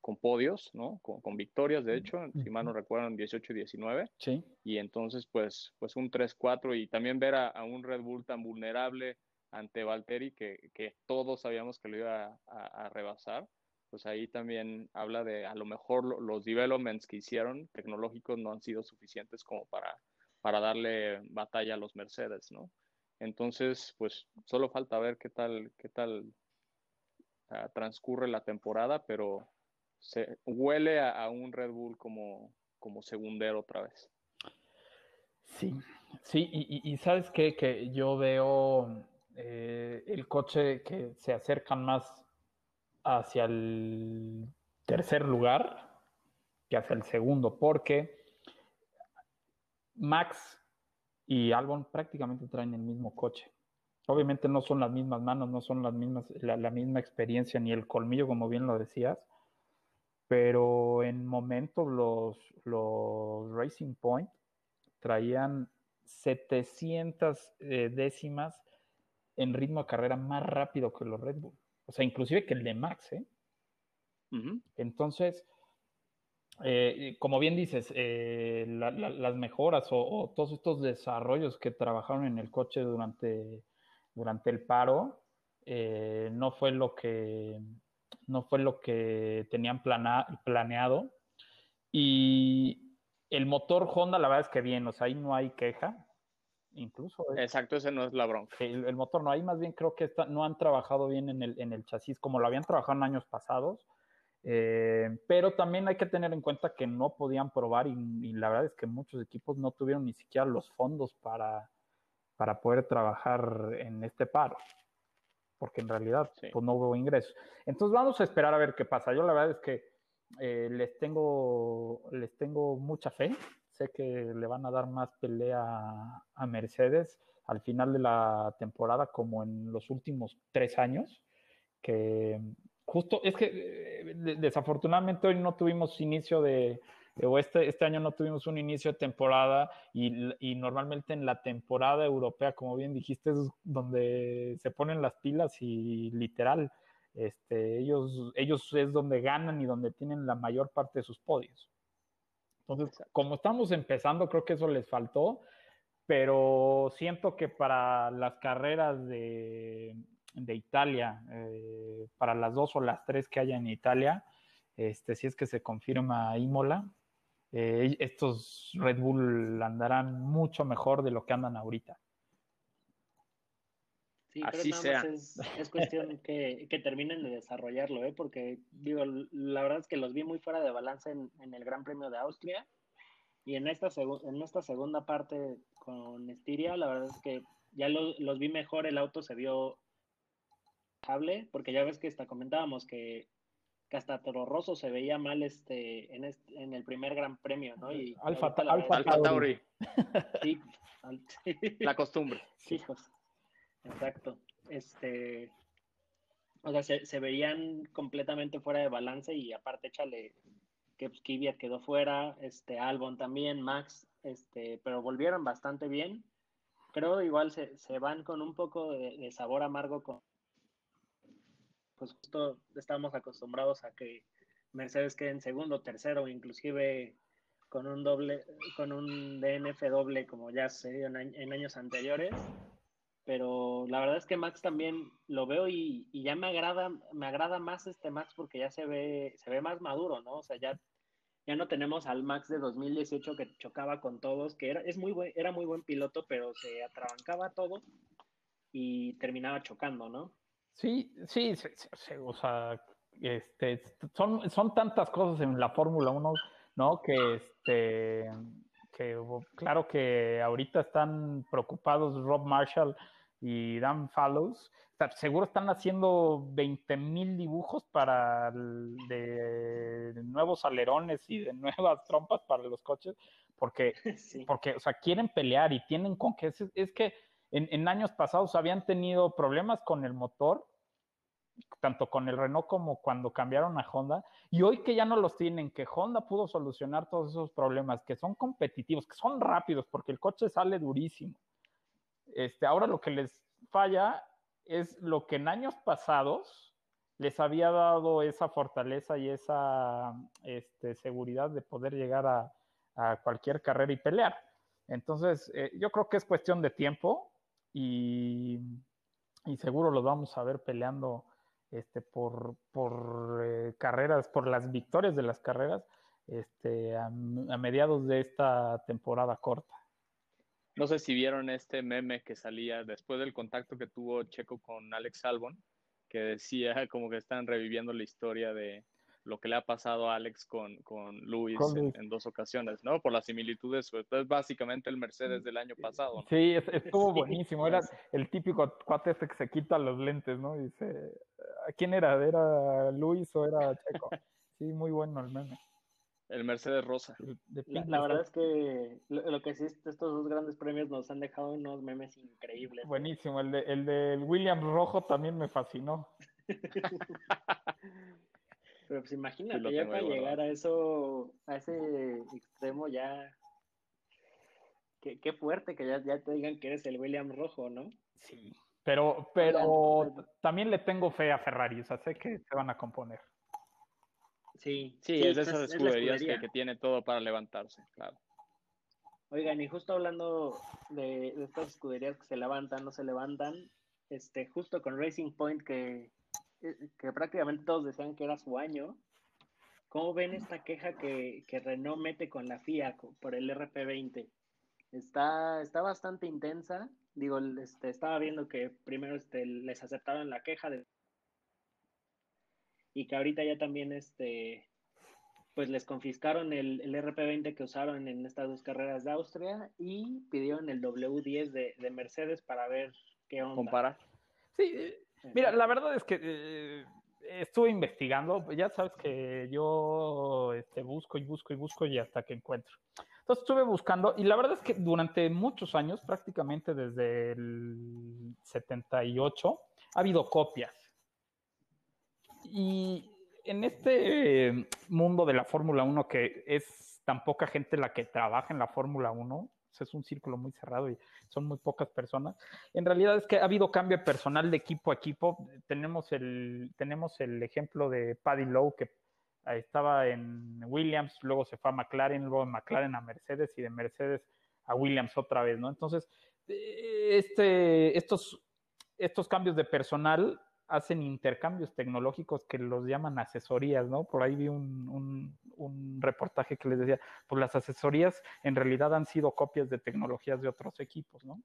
con, podios, ¿no? Con, con, victorias, de hecho, si mal no recuerdan, 18 y 19. Sí. Y entonces, pues, pues un 3-4 y también ver a, a un Red Bull tan vulnerable ante Valtteri, que, que todos sabíamos que lo iba a, rebasar, pues ahí también habla de a lo mejor los developments que hicieron tecnológicos no han sido suficientes como para, para darle batalla a los Mercedes, ¿no? Entonces, pues solo falta ver qué tal, qué tal uh, transcurre la temporada, pero se huele a, a un Red Bull como, como segundero otra vez. Sí, sí, y, y sabes qué? que yo veo eh, el coche que se acercan más hacia el tercer lugar que hacia el segundo, porque Max y Albon prácticamente traen el mismo coche. Obviamente no son las mismas manos, no son las mismas, la, misma experiencia ni el colmillo, como bien lo decías, pero en momentos los, los Racing Point traían 700 eh, décimas en ritmo de carrera más rápido que los Red Bull. O sea, inclusive que el de Max, ¿eh? Uh -huh. Entonces, eh, como bien dices, eh, la, la, las mejoras o, o, todos estos desarrollos que trabajaron en el coche durante, durante el paro, eh, no fue lo que no fue lo que tenían plana, planeado. Y el motor Honda, la verdad es que bien, o sea, ahí no hay queja incluso. Es, Exacto, ese no es la bronca. El, el, motor no, ahí más bien creo que está, no han trabajado bien en el, en el chasis como lo habían trabajado en años pasados. Eh, pero también hay que tener en cuenta que no podían probar y, y, la verdad es que muchos equipos no tuvieron ni siquiera los fondos para, para poder trabajar en este paro, porque en realidad sí. pues, no hubo ingresos. Entonces vamos a esperar a ver qué pasa. Yo la verdad es que eh, les, tengo, les tengo mucha fe, sé que le van a dar más pelea a Mercedes al final de la temporada como en los últimos tres años, que justo es que desafortunadamente hoy no tuvimos inicio de, o este, este año no tuvimos un inicio de temporada y, y, normalmente en la temporada europea, como bien dijiste, es donde se ponen las pilas y literal, este, ellos, ellos es donde ganan y donde tienen la mayor parte de sus podios. Entonces, como estamos empezando, creo que eso les faltó, pero siento que para las carreras de, de Italia, eh, para las dos o las tres que haya en Italia, este, si es que se confirma Imola, eh, estos Red Bull andarán mucho mejor de lo que andan ahorita. Sí, Así sea. Es, es, cuestión que, que, terminen de desarrollarlo, ¿eh? porque digo, la verdad es que los vi muy fuera de balance en, en el Gran Premio de Austria y en esta, en esta segunda parte con Estiria, la verdad es que ya lo, los vi mejor, el auto se vio porque ya ves que hasta comentábamos que, que hasta Toro Rosso se veía mal este en, en el primer Gran Premio, ¿no? Y Alfa, Tauri. Sí, la costumbre. Hijos. Exacto. Este, o sea, se, se, veían completamente fuera de balance y aparte échale que pues, quedó fuera, este Albon también, Max, este, pero volvieron bastante bien. Creo igual se, se van con un poco de, de sabor amargo con pues justo estamos acostumbrados a que Mercedes quede en segundo, tercero, inclusive con un doble, con un DNF doble como ya se dio en, años anteriores. Pero la verdad es que Max también lo veo y, ya me agrada, me agrada más este Max porque ya se ve, se ve más maduro, ¿no? O sea, ya, ya no tenemos al Max de 2018 que chocaba con todos, que era, es muy buen, era muy buen piloto, pero se atrabancaba todo y terminaba chocando, ¿no? Sí, sí, sí, o sea, este, son, son tantas cosas en la Fórmula 1, ¿no? Que, este, que claro que ahorita están preocupados Rob Marshall y Dan Fallows. Seguro están haciendo 20 mil dibujos para de nuevos alerones y de nuevas trompas para los coches, porque, porque o sea, quieren pelear y tienen con que... es que en, años pasados habían tenido problemas con el motor, tanto con el Renault como cuando cambiaron a Honda, y hoy que ya no los tienen, que Honda pudo solucionar todos esos problemas, que son competitivos, que son rápidos, porque el coche sale durísimo. Este, ahora lo que les falla es lo que en años pasados les había dado esa fortaleza y esa este, seguridad de poder llegar a, cualquier carrera y pelear. Entonces, eh, yo creo que es cuestión de tiempo y, seguro los vamos a ver peleando este, por, por eh, carreras, por las victorias de las carreras este, a, mediados de esta temporada corta. No sé si vieron este meme que salía después del contacto que tuvo Checo con Alex Albon, que decía como que están reviviendo la historia de, lo que le ha pasado a Alex con, con Luis, en, dos ocasiones, ¿no? Por las similitudes, pues es básicamente el Mercedes del año pasado. Sí, estuvo buenísimo, era el típico cuate este que se quita los lentes, ¿no? Dice, ¿quién era? ¿Era Luis o era Checo? Sí, muy bueno el meme. El Mercedes Rosa. La, verdad es que lo, que sí, estos dos grandes premios nos han dejado unos memes increíbles. Buenísimo, el de, el del Williams Rojo también me fascinó. Pero pues imagínate, ya para llegar a eso, a ese extremo ya. Qué, qué fuerte que ya, ya, te digan que eres el William Rojo, ¿no? Sí. Pero, pero también le tengo fe a Ferrari, o sea, sé que se van a componer. Sí, sí, es de esas escuderías que, que, tiene todo para levantarse, claro. Oigan, y justo hablando de, de, estas escuderías que se levantan, no se levantan, este, justo con Racing Point que que prácticamente todos decían que era su año. ¿Cómo ven esta queja que, que Renault mete con la FIA por el RP20? Está, está bastante intensa. Digo, este, estaba viendo que primero este, les aceptaron la queja de... y que ahorita ya también este, pues les confiscaron el, el RP20 que usaron en estas dos carreras de Austria y pidieron el W10 de, de Mercedes para ver qué onda. Comparar. Sí, Mira, la verdad es que eh, estuve investigando, ya sabes que yo este, busco y busco y busco y hasta que encuentro. Entonces estuve buscando y la verdad es que durante muchos años, prácticamente desde el 78, ha habido copias. Y en este mundo de la Fórmula 1, que es tan poca gente la que trabaja en la Fórmula 1, es un círculo muy cerrado y son muy pocas personas. En realidad es que ha habido cambio personal de equipo a equipo. Tenemos el, tenemos el ejemplo de Paddy Lowe, que estaba en Williams, luego se fue a McLaren, luego de McLaren a Mercedes y de Mercedes a Williams otra vez, ¿no? Entonces, eh, este, estos, estos cambios de personal hacen intercambios tecnológicos que los llaman asesorías, ¿no? Por ahí vi un, un, reportaje que les decía, pues las asesorías en realidad han sido copias de tecnologías de otros equipos, ¿no?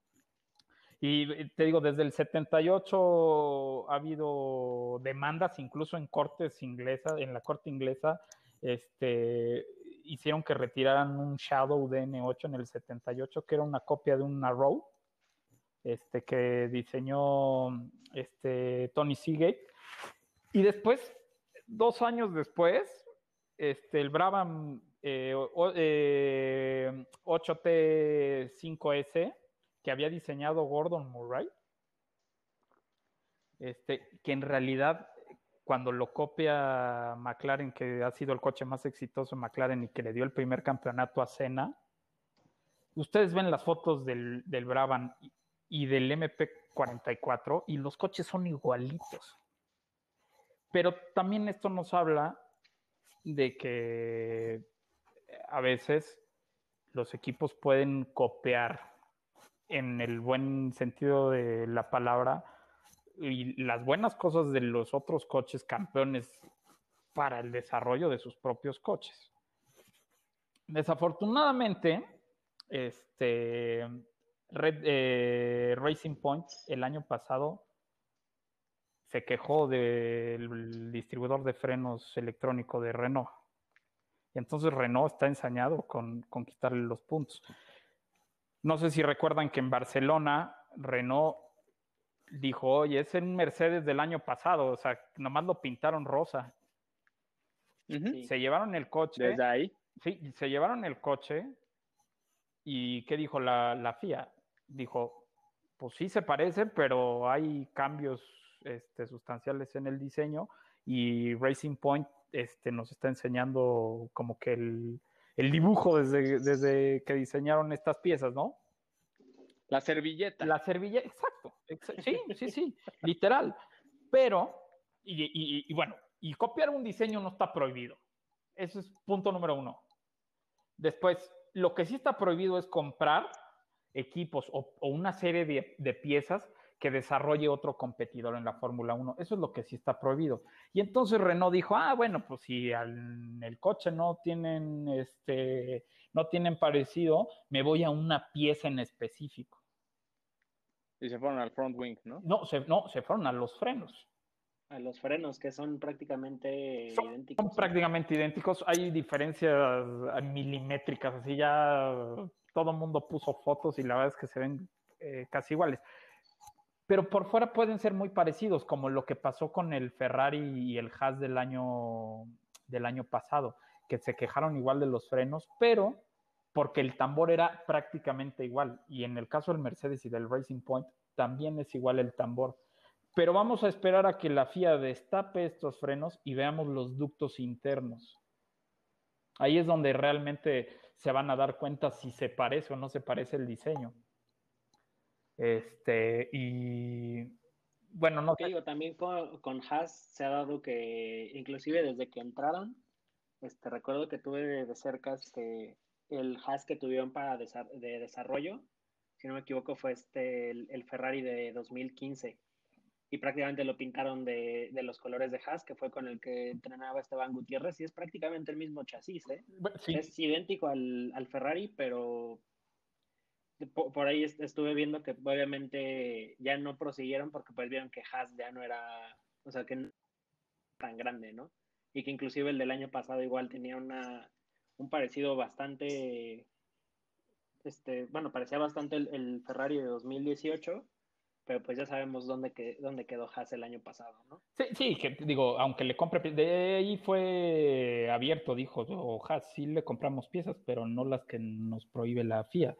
Y te digo, desde el 78 ha habido demandas, incluso en cortes inglesas, en la corte inglesa, este, hicieron que retiraran un Shadow DN8 en el 78, que era una copia de un Arrow, este, que diseñó este, Tony Seagate. Y después dos años después, este, el Brabham 8T5S eh, que había diseñado Gordon Murray, este, que en realidad cuando lo copia McLaren, que ha sido el coche más exitoso de McLaren y que le dio el primer campeonato a Senna, ustedes ven las fotos del, del Brabham y del MP44 y los coches son igualitos. Pero también esto nos habla de que a veces los equipos pueden copiar en el buen sentido de la palabra y las buenas cosas de los otros coches campeones para el desarrollo de sus propios coches. Desafortunadamente, este eh, Racing Point el año pasado se quejó del distribuidor de frenos electrónico de Renault. Y entonces Renault está ensañado con, con quitarle los puntos. No sé si recuerdan que en Barcelona Renault dijo, oye, es un Mercedes del año pasado, o sea, nomás lo pintaron rosa. Se llevaron el coche. Desde ahí. Sí, se llevaron el coche. ¿Y qué dijo la, la FIA? Dijo, pues sí se parece, pero hay cambios este, sustanciales en el diseño y Racing Point este, nos está enseñando como que el, el dibujo desde, desde que diseñaron estas piezas, ¿no? La servilleta. La servilleta, exacto. sí, sí, sí, literal. Pero, y, bueno, y copiar un diseño no está prohibido. Ese es punto número uno. Después, lo que sí está prohibido es comprar equipos o, una serie de, de, piezas que desarrolle otro competidor en la Fórmula 1. Eso es lo que sí está prohibido. Y entonces Renault dijo, ah, bueno, pues si en el coche no tienen, este, no tienen parecido, me voy a una pieza en específico. Y se fueron al front wing, ¿no? No, se, no, se fueron a los frenos. A los frenos, que son prácticamente idénticos. Son prácticamente idénticos. Hay diferencias milimétricas, así ya todo el mundo puso fotos y la verdad es que se ven eh, casi iguales pero por fuera pueden ser muy parecidos, como lo que pasó con el Ferrari y el Haas del año, del año pasado, que se quejaron igual de los frenos, pero porque el tambor era prácticamente igual. Y en el caso del Mercedes y del Racing Point, también es igual el tambor. Pero vamos a esperar a que la FIA destape estos frenos y veamos los ductos internos. Ahí es donde realmente se van a dar cuenta si se parece o no se parece el diseño. Este, y bueno, no digo, también con, con Haas se ha dado que, inclusive desde que entraron, este, recuerdo que tuve de cerca este, el Haas que tuvieron para de desarrollo, si no me equivoco, fue este, el, Ferrari de 2015. Y prácticamente lo pintaron de, de, los colores de Haas, que fue con el que entrenaba Esteban Gutiérrez, y es prácticamente el mismo chasis, ¿eh? Es idéntico al, al Ferrari, pero por, ahí estuve viendo que obviamente ya no prosiguieron porque pues vieron que Haas ya no era, o sea, que no era tan grande, ¿no? Y que inclusive el del año pasado igual tenía una, un parecido bastante, este, bueno, parecía bastante el, el Ferrari de 2018, pero pues ya sabemos dónde, que, dónde quedó Haas el año pasado, ¿no? Sí, sí, que digo, aunque le compre, de ahí fue abierto, dijo, o Haas sí le compramos piezas, pero no las que nos prohíbe la FIA.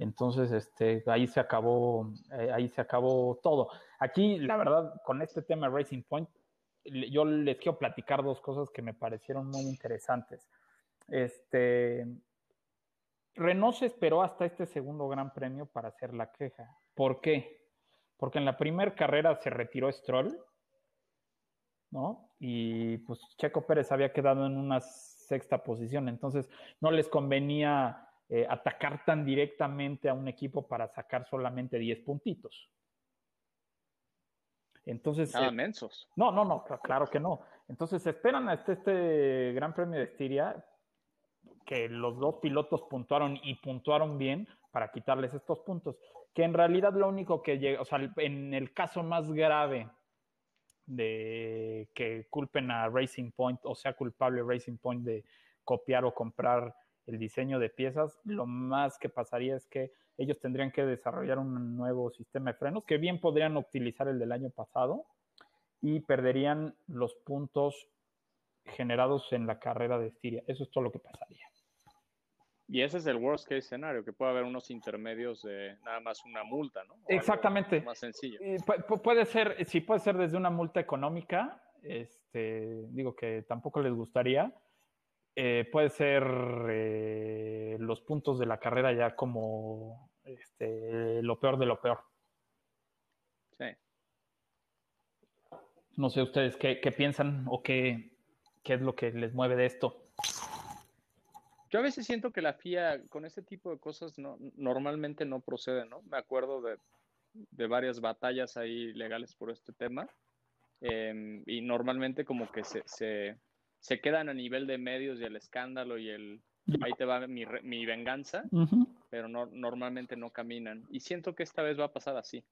Entonces, este, ahí se acabó, eh, ahí se acabó todo. Aquí, la verdad, con este tema Racing Point, yo les quiero platicar dos cosas que me parecieron muy interesantes. Este, Renault se esperó hasta este segundo Gran Premio para hacer la queja. ¿Por qué? porque en la primera carrera se retiró Stroll, ¿no? Y pues Checo Pérez había quedado en una sexta posición, entonces no les convenía eh, atacar tan directamente a un equipo para sacar solamente 10 puntitos. Entonces. Ah, mensos. No, no, no, claro que no. Entonces esperan hasta este Gran Premio de Estiria que los dos pilotos puntuaron y puntuaron bien para quitarles estos puntos que en realidad lo único que llega, o sea, en el caso más grave de que culpen a Racing Point o sea culpable Racing Point de copiar o comprar el diseño de piezas, lo más que pasaría es que ellos tendrían que desarrollar un nuevo sistema de frenos, que bien podrían utilizar el del año pasado y perderían los puntos generados en la carrera de Estiria. Eso es todo lo que pasaría. Y ese es el worst case escenario, que puede haber unos intermedios de nada más una multa, ¿no? Exactamente. Más sencillo. puede ser, sí, puede ser desde una multa económica, este, digo que tampoco les gustaría. Eh, puede ser eh, los puntos de la carrera ya como este, lo peor de lo peor. Sí. No sé ustedes qué, piensan o qué, qué es lo que les mueve de esto. Yo a veces siento que la FIA con este tipo de cosas no, normalmente no procede, ¿no? Me acuerdo de, varias batallas ahí legales por este tema em, y normalmente como que se, se, quedan a nivel de medios y el escándalo y el ahí te va mi, mi venganza, pero no, normalmente no caminan. Y siento que esta vez va a pasar así.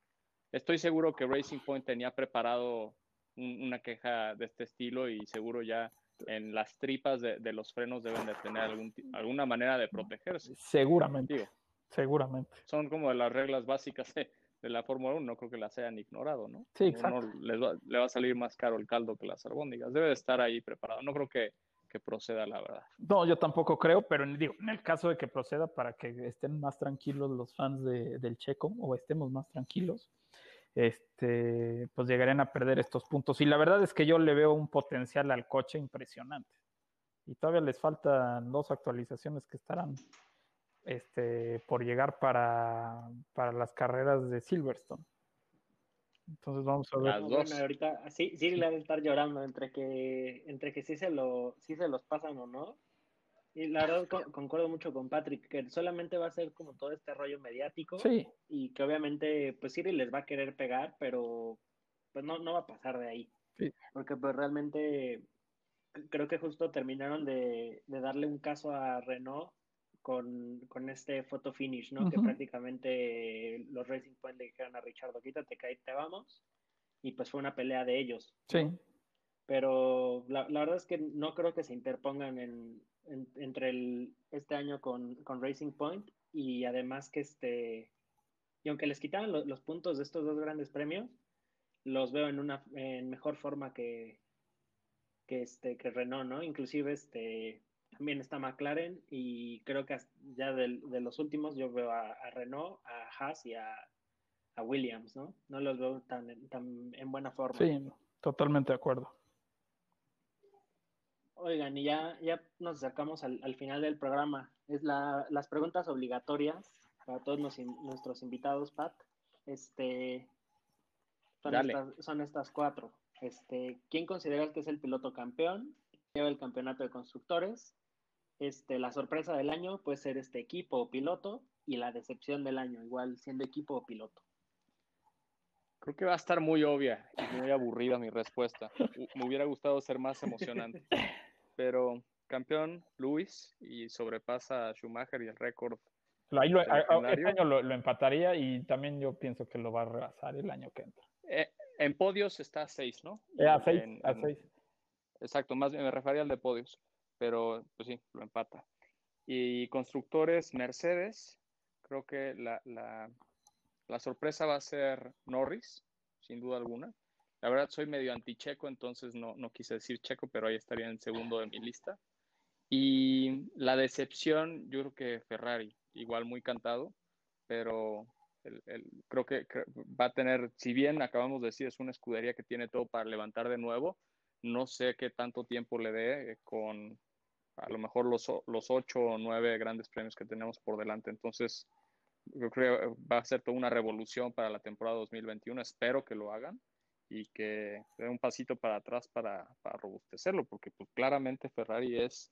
Estoy seguro que Racing Point tenía preparado una queja de este estilo y seguro ya en las tripas de, los frenos deben de tener algún, alguna manera de protegerse. Seguramente. Seguramente. Son como las reglas básicas de, la Fórmula 1, no creo que las hayan ignorado, ¿no? Sí, exacto. les le va a salir más caro el caldo que las albóndigas. Debe de estar ahí preparado. No creo que, que proceda, la verdad. No, yo tampoco creo, pero digo, en el caso de que proceda, para que estén más tranquilos los fans de, del Checo o estemos más tranquilos, este, pues llegarían a perder estos puntos. Y la verdad es que yo le veo un potencial al coche impresionante. Y todavía les faltan dos actualizaciones que estarán este, por llegar para, para las carreras de Silverstone. Entonces vamos a ver. Bueno, ahorita sí, sí le debe estar llorando entre que, entre que sí se lo, sí se los pasan o no. Y la verdad concuerdo mucho con Patrick, que solamente va a ser como todo este rollo mediático. Sí. Y que obviamente, pues Siri les va a querer pegar, pero pues no, no va a pasar de ahí. Sí. Porque pues realmente creo que justo terminaron de, darle un caso a Renault con, este photo finish, ¿no? Que prácticamente los Racing Point le dijeron a Richard, quítate que ahí te vamos. Y pues fue una pelea de ellos. Sí. Pero la, la, verdad es que no creo que se interpongan en, entre el, este año con, con, Racing Point y además que este, y aunque les quitaban los puntos de estos dos grandes premios, los veo en una en mejor forma que, que este que Renault, ¿no? Inclusive este también está McLaren y creo que ya de, los últimos yo veo a, Renault, a Haas y a, a, Williams, ¿no? No los veo tan, tan en buena forma. Sí, totalmente de acuerdo. Oigan, y ya, ya nos acercamos al, final del programa. Es la, las preguntas obligatorias para todos nuestros invitados, Pat. Este, son, estas, son estas cuatro. Este, ¿Quién consideras que es el piloto campeón? Lleva el campeonato de constructores. Este, la sorpresa del año puede ser este equipo o piloto. Y la decepción del año, igual siendo equipo o piloto. Creo que va a estar muy obvia y muy aburrida mi respuesta. Me hubiera gustado ser más emocionante. Pero campeón Luis y sobrepasa a Schumacher y el récord. Ahí lo, este año lo, empataría y también yo pienso que lo va a rebasar el año que entra. Eh, en podios está a seis, ¿no? Eh, a seis, a seis. Exacto, más bien me refería al de podios, pero pues sí, lo empata. Y constructores Mercedes, creo que la, la, la sorpresa va a ser Norris, sin duda alguna. La verdad soy medio anti-checo, entonces no, no quise decir checo, pero ahí estaría en segundo de mi lista. Y la decepción, yo creo que Ferrari, igual muy cantado, pero creo que va a tener, si bien acabamos de decir, es una escudería que tiene todo para levantar de nuevo, no sé qué tanto tiempo le dé con a lo mejor los, los ocho o nueve grandes premios que tenemos por delante. Entonces, yo creo que va a ser toda una revolución para la temporada 2021. Espero que lo hagan y que dé un pasito para atrás para, para robustecerlo, porque pues claramente Ferrari es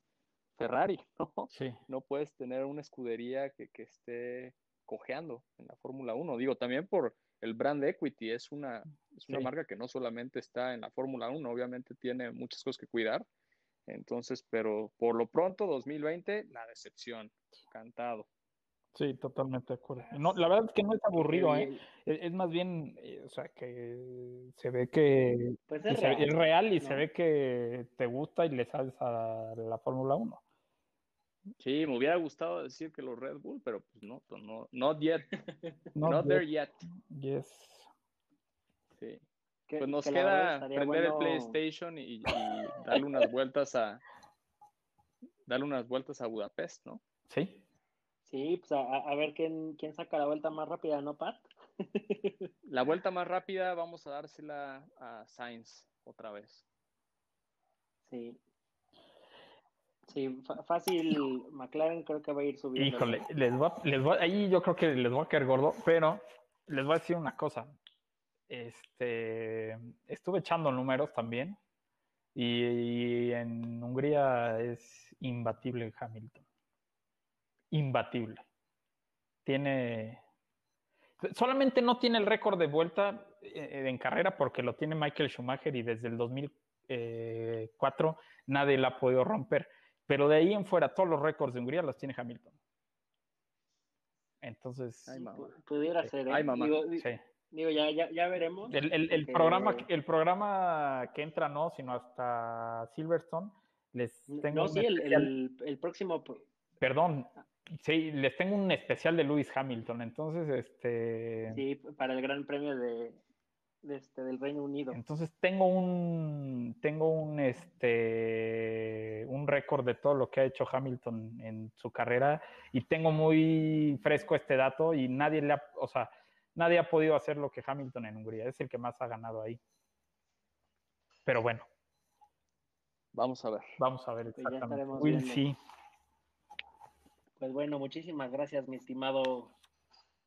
Ferrari, ¿no? Sí. No puedes tener una escudería que, que esté cojeando en la Fórmula 1. Digo, también por el brand equity, es una, es una marca que no solamente está en la Fórmula 1, obviamente tiene muchas cosas que cuidar. Entonces, pero por lo pronto, 2020, la decepción, cantado. Sí, totalmente de acuerdo. No, la verdad es que no es aburrido, ¿eh? Es, más bien, eh, o sea, que se ve que pues es, real, y se ve que te gusta y le sabes a la Fórmula 1. Sí, me hubiera gustado decir que los Red Bull, pero pues no, no not yet. not, there yet. Yes. Sí. Pues nos queda prender el PlayStation y, darle unas vueltas a darle unas vueltas a Budapest, ¿no? Sí. Sí, pues a, ver quién, quién saca la vuelta más rápida, ¿no, Pat? la vuelta más rápida vamos a dársela a Sainz otra vez. Sí. Sí, fácil, McLaren creo que va a ir subiendo. Híjole, les voy, les voy, ahí yo creo que les voy a caer gordo, pero les voy a decir una cosa. Este, estuve echando números también y, en Hungría es imbatible Hamilton. Imbatible. Tiene, solamente no tiene el récord de vuelta eh, en carrera porque lo tiene Michael Schumacher y desde el 2004 nadie la ha podido romper. Pero de ahí en fuera, todos los récords de Hungría los tiene Hamilton. Entonces. pudiera ser. ¿eh? Digo, ya, ya, ya veremos. El, programa, el programa que entra no, sino hasta Silverstone. Les tengo no, sí, el, próximo. Perdón, sí, les tengo un especial de Lewis Hamilton. Entonces, este. Sí, para el Gran Premio de, este, del Reino Unido. Entonces tengo un tengo un este un récord de todo lo que ha hecho Hamilton en su carrera y tengo muy fresco este dato y nadie le ha, o sea, nadie ha podido hacer lo que Hamilton en Hungría, es el que más ha ganado ahí. Pero bueno. Vamos a ver. Vamos a ver pues exactamente. sí. Pues bueno, muchísimas gracias, mi estimado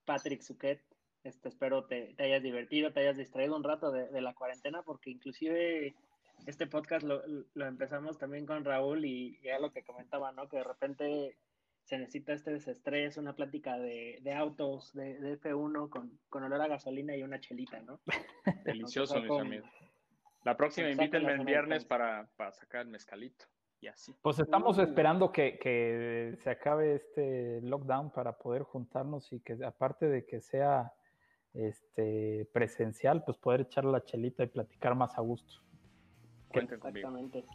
Patrick Suquet. Este, espero te, te, hayas divertido, te hayas distraído un rato de, la cuarentena, porque inclusive este podcast lo, lo, empezamos también con Raúl y ya lo que comentaba, ¿no? Que de repente se necesita este desestrés, una plática de, de autos, de, de, F1 con, con olor a gasolina y una chelita, ¿no? Delicioso, mis amigos. La próxima invítenme el viernes para, para sacar el mezcalito. Y así. Pues estamos uh. esperando que, que, se acabe este lockdown para poder juntarnos y que aparte de que sea este, presencial, pues poder echar la chelita y platicar más a gusto. Exactamente.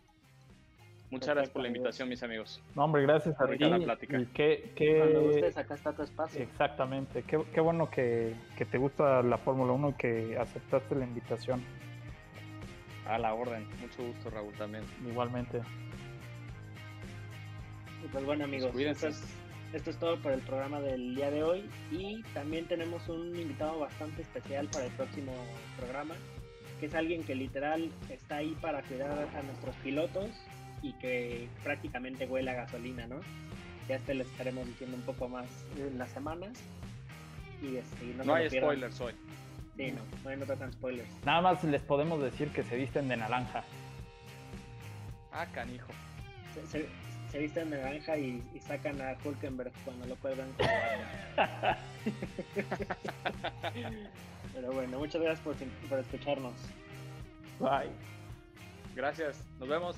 Muchas gracias por la invitación, mis amigos. No, hombre, gracias a ti. Y qué, qué... acá está tu espacio. Exactamente. Qué, qué bueno que, que, te gusta la Fórmula 1 y que aceptaste la invitación. A la orden. Mucho gusto, Raúl, también. Igualmente. Pues bueno, amigos. Pues esto es todo por el programa del día de hoy y también tenemos un invitado bastante especial para el próximo programa, que es alguien que literal está ahí para cuidar a nuestros pilotos y que prácticamente huele a gasolina, ¿no? Ya este les estaremos diciendo un poco más en las semanas. Y, este, no, hay spoilers hoy. Sí, no, no hay no tan spoilers. Nada más les podemos decir que se visten de naranja. Ah, canijo. Se, se visten de naranja y, sacan a Hulkenberg cuando lo cuelgan. Pero bueno, muchas gracias por, por escucharnos. Bye. Gracias, nos vemos.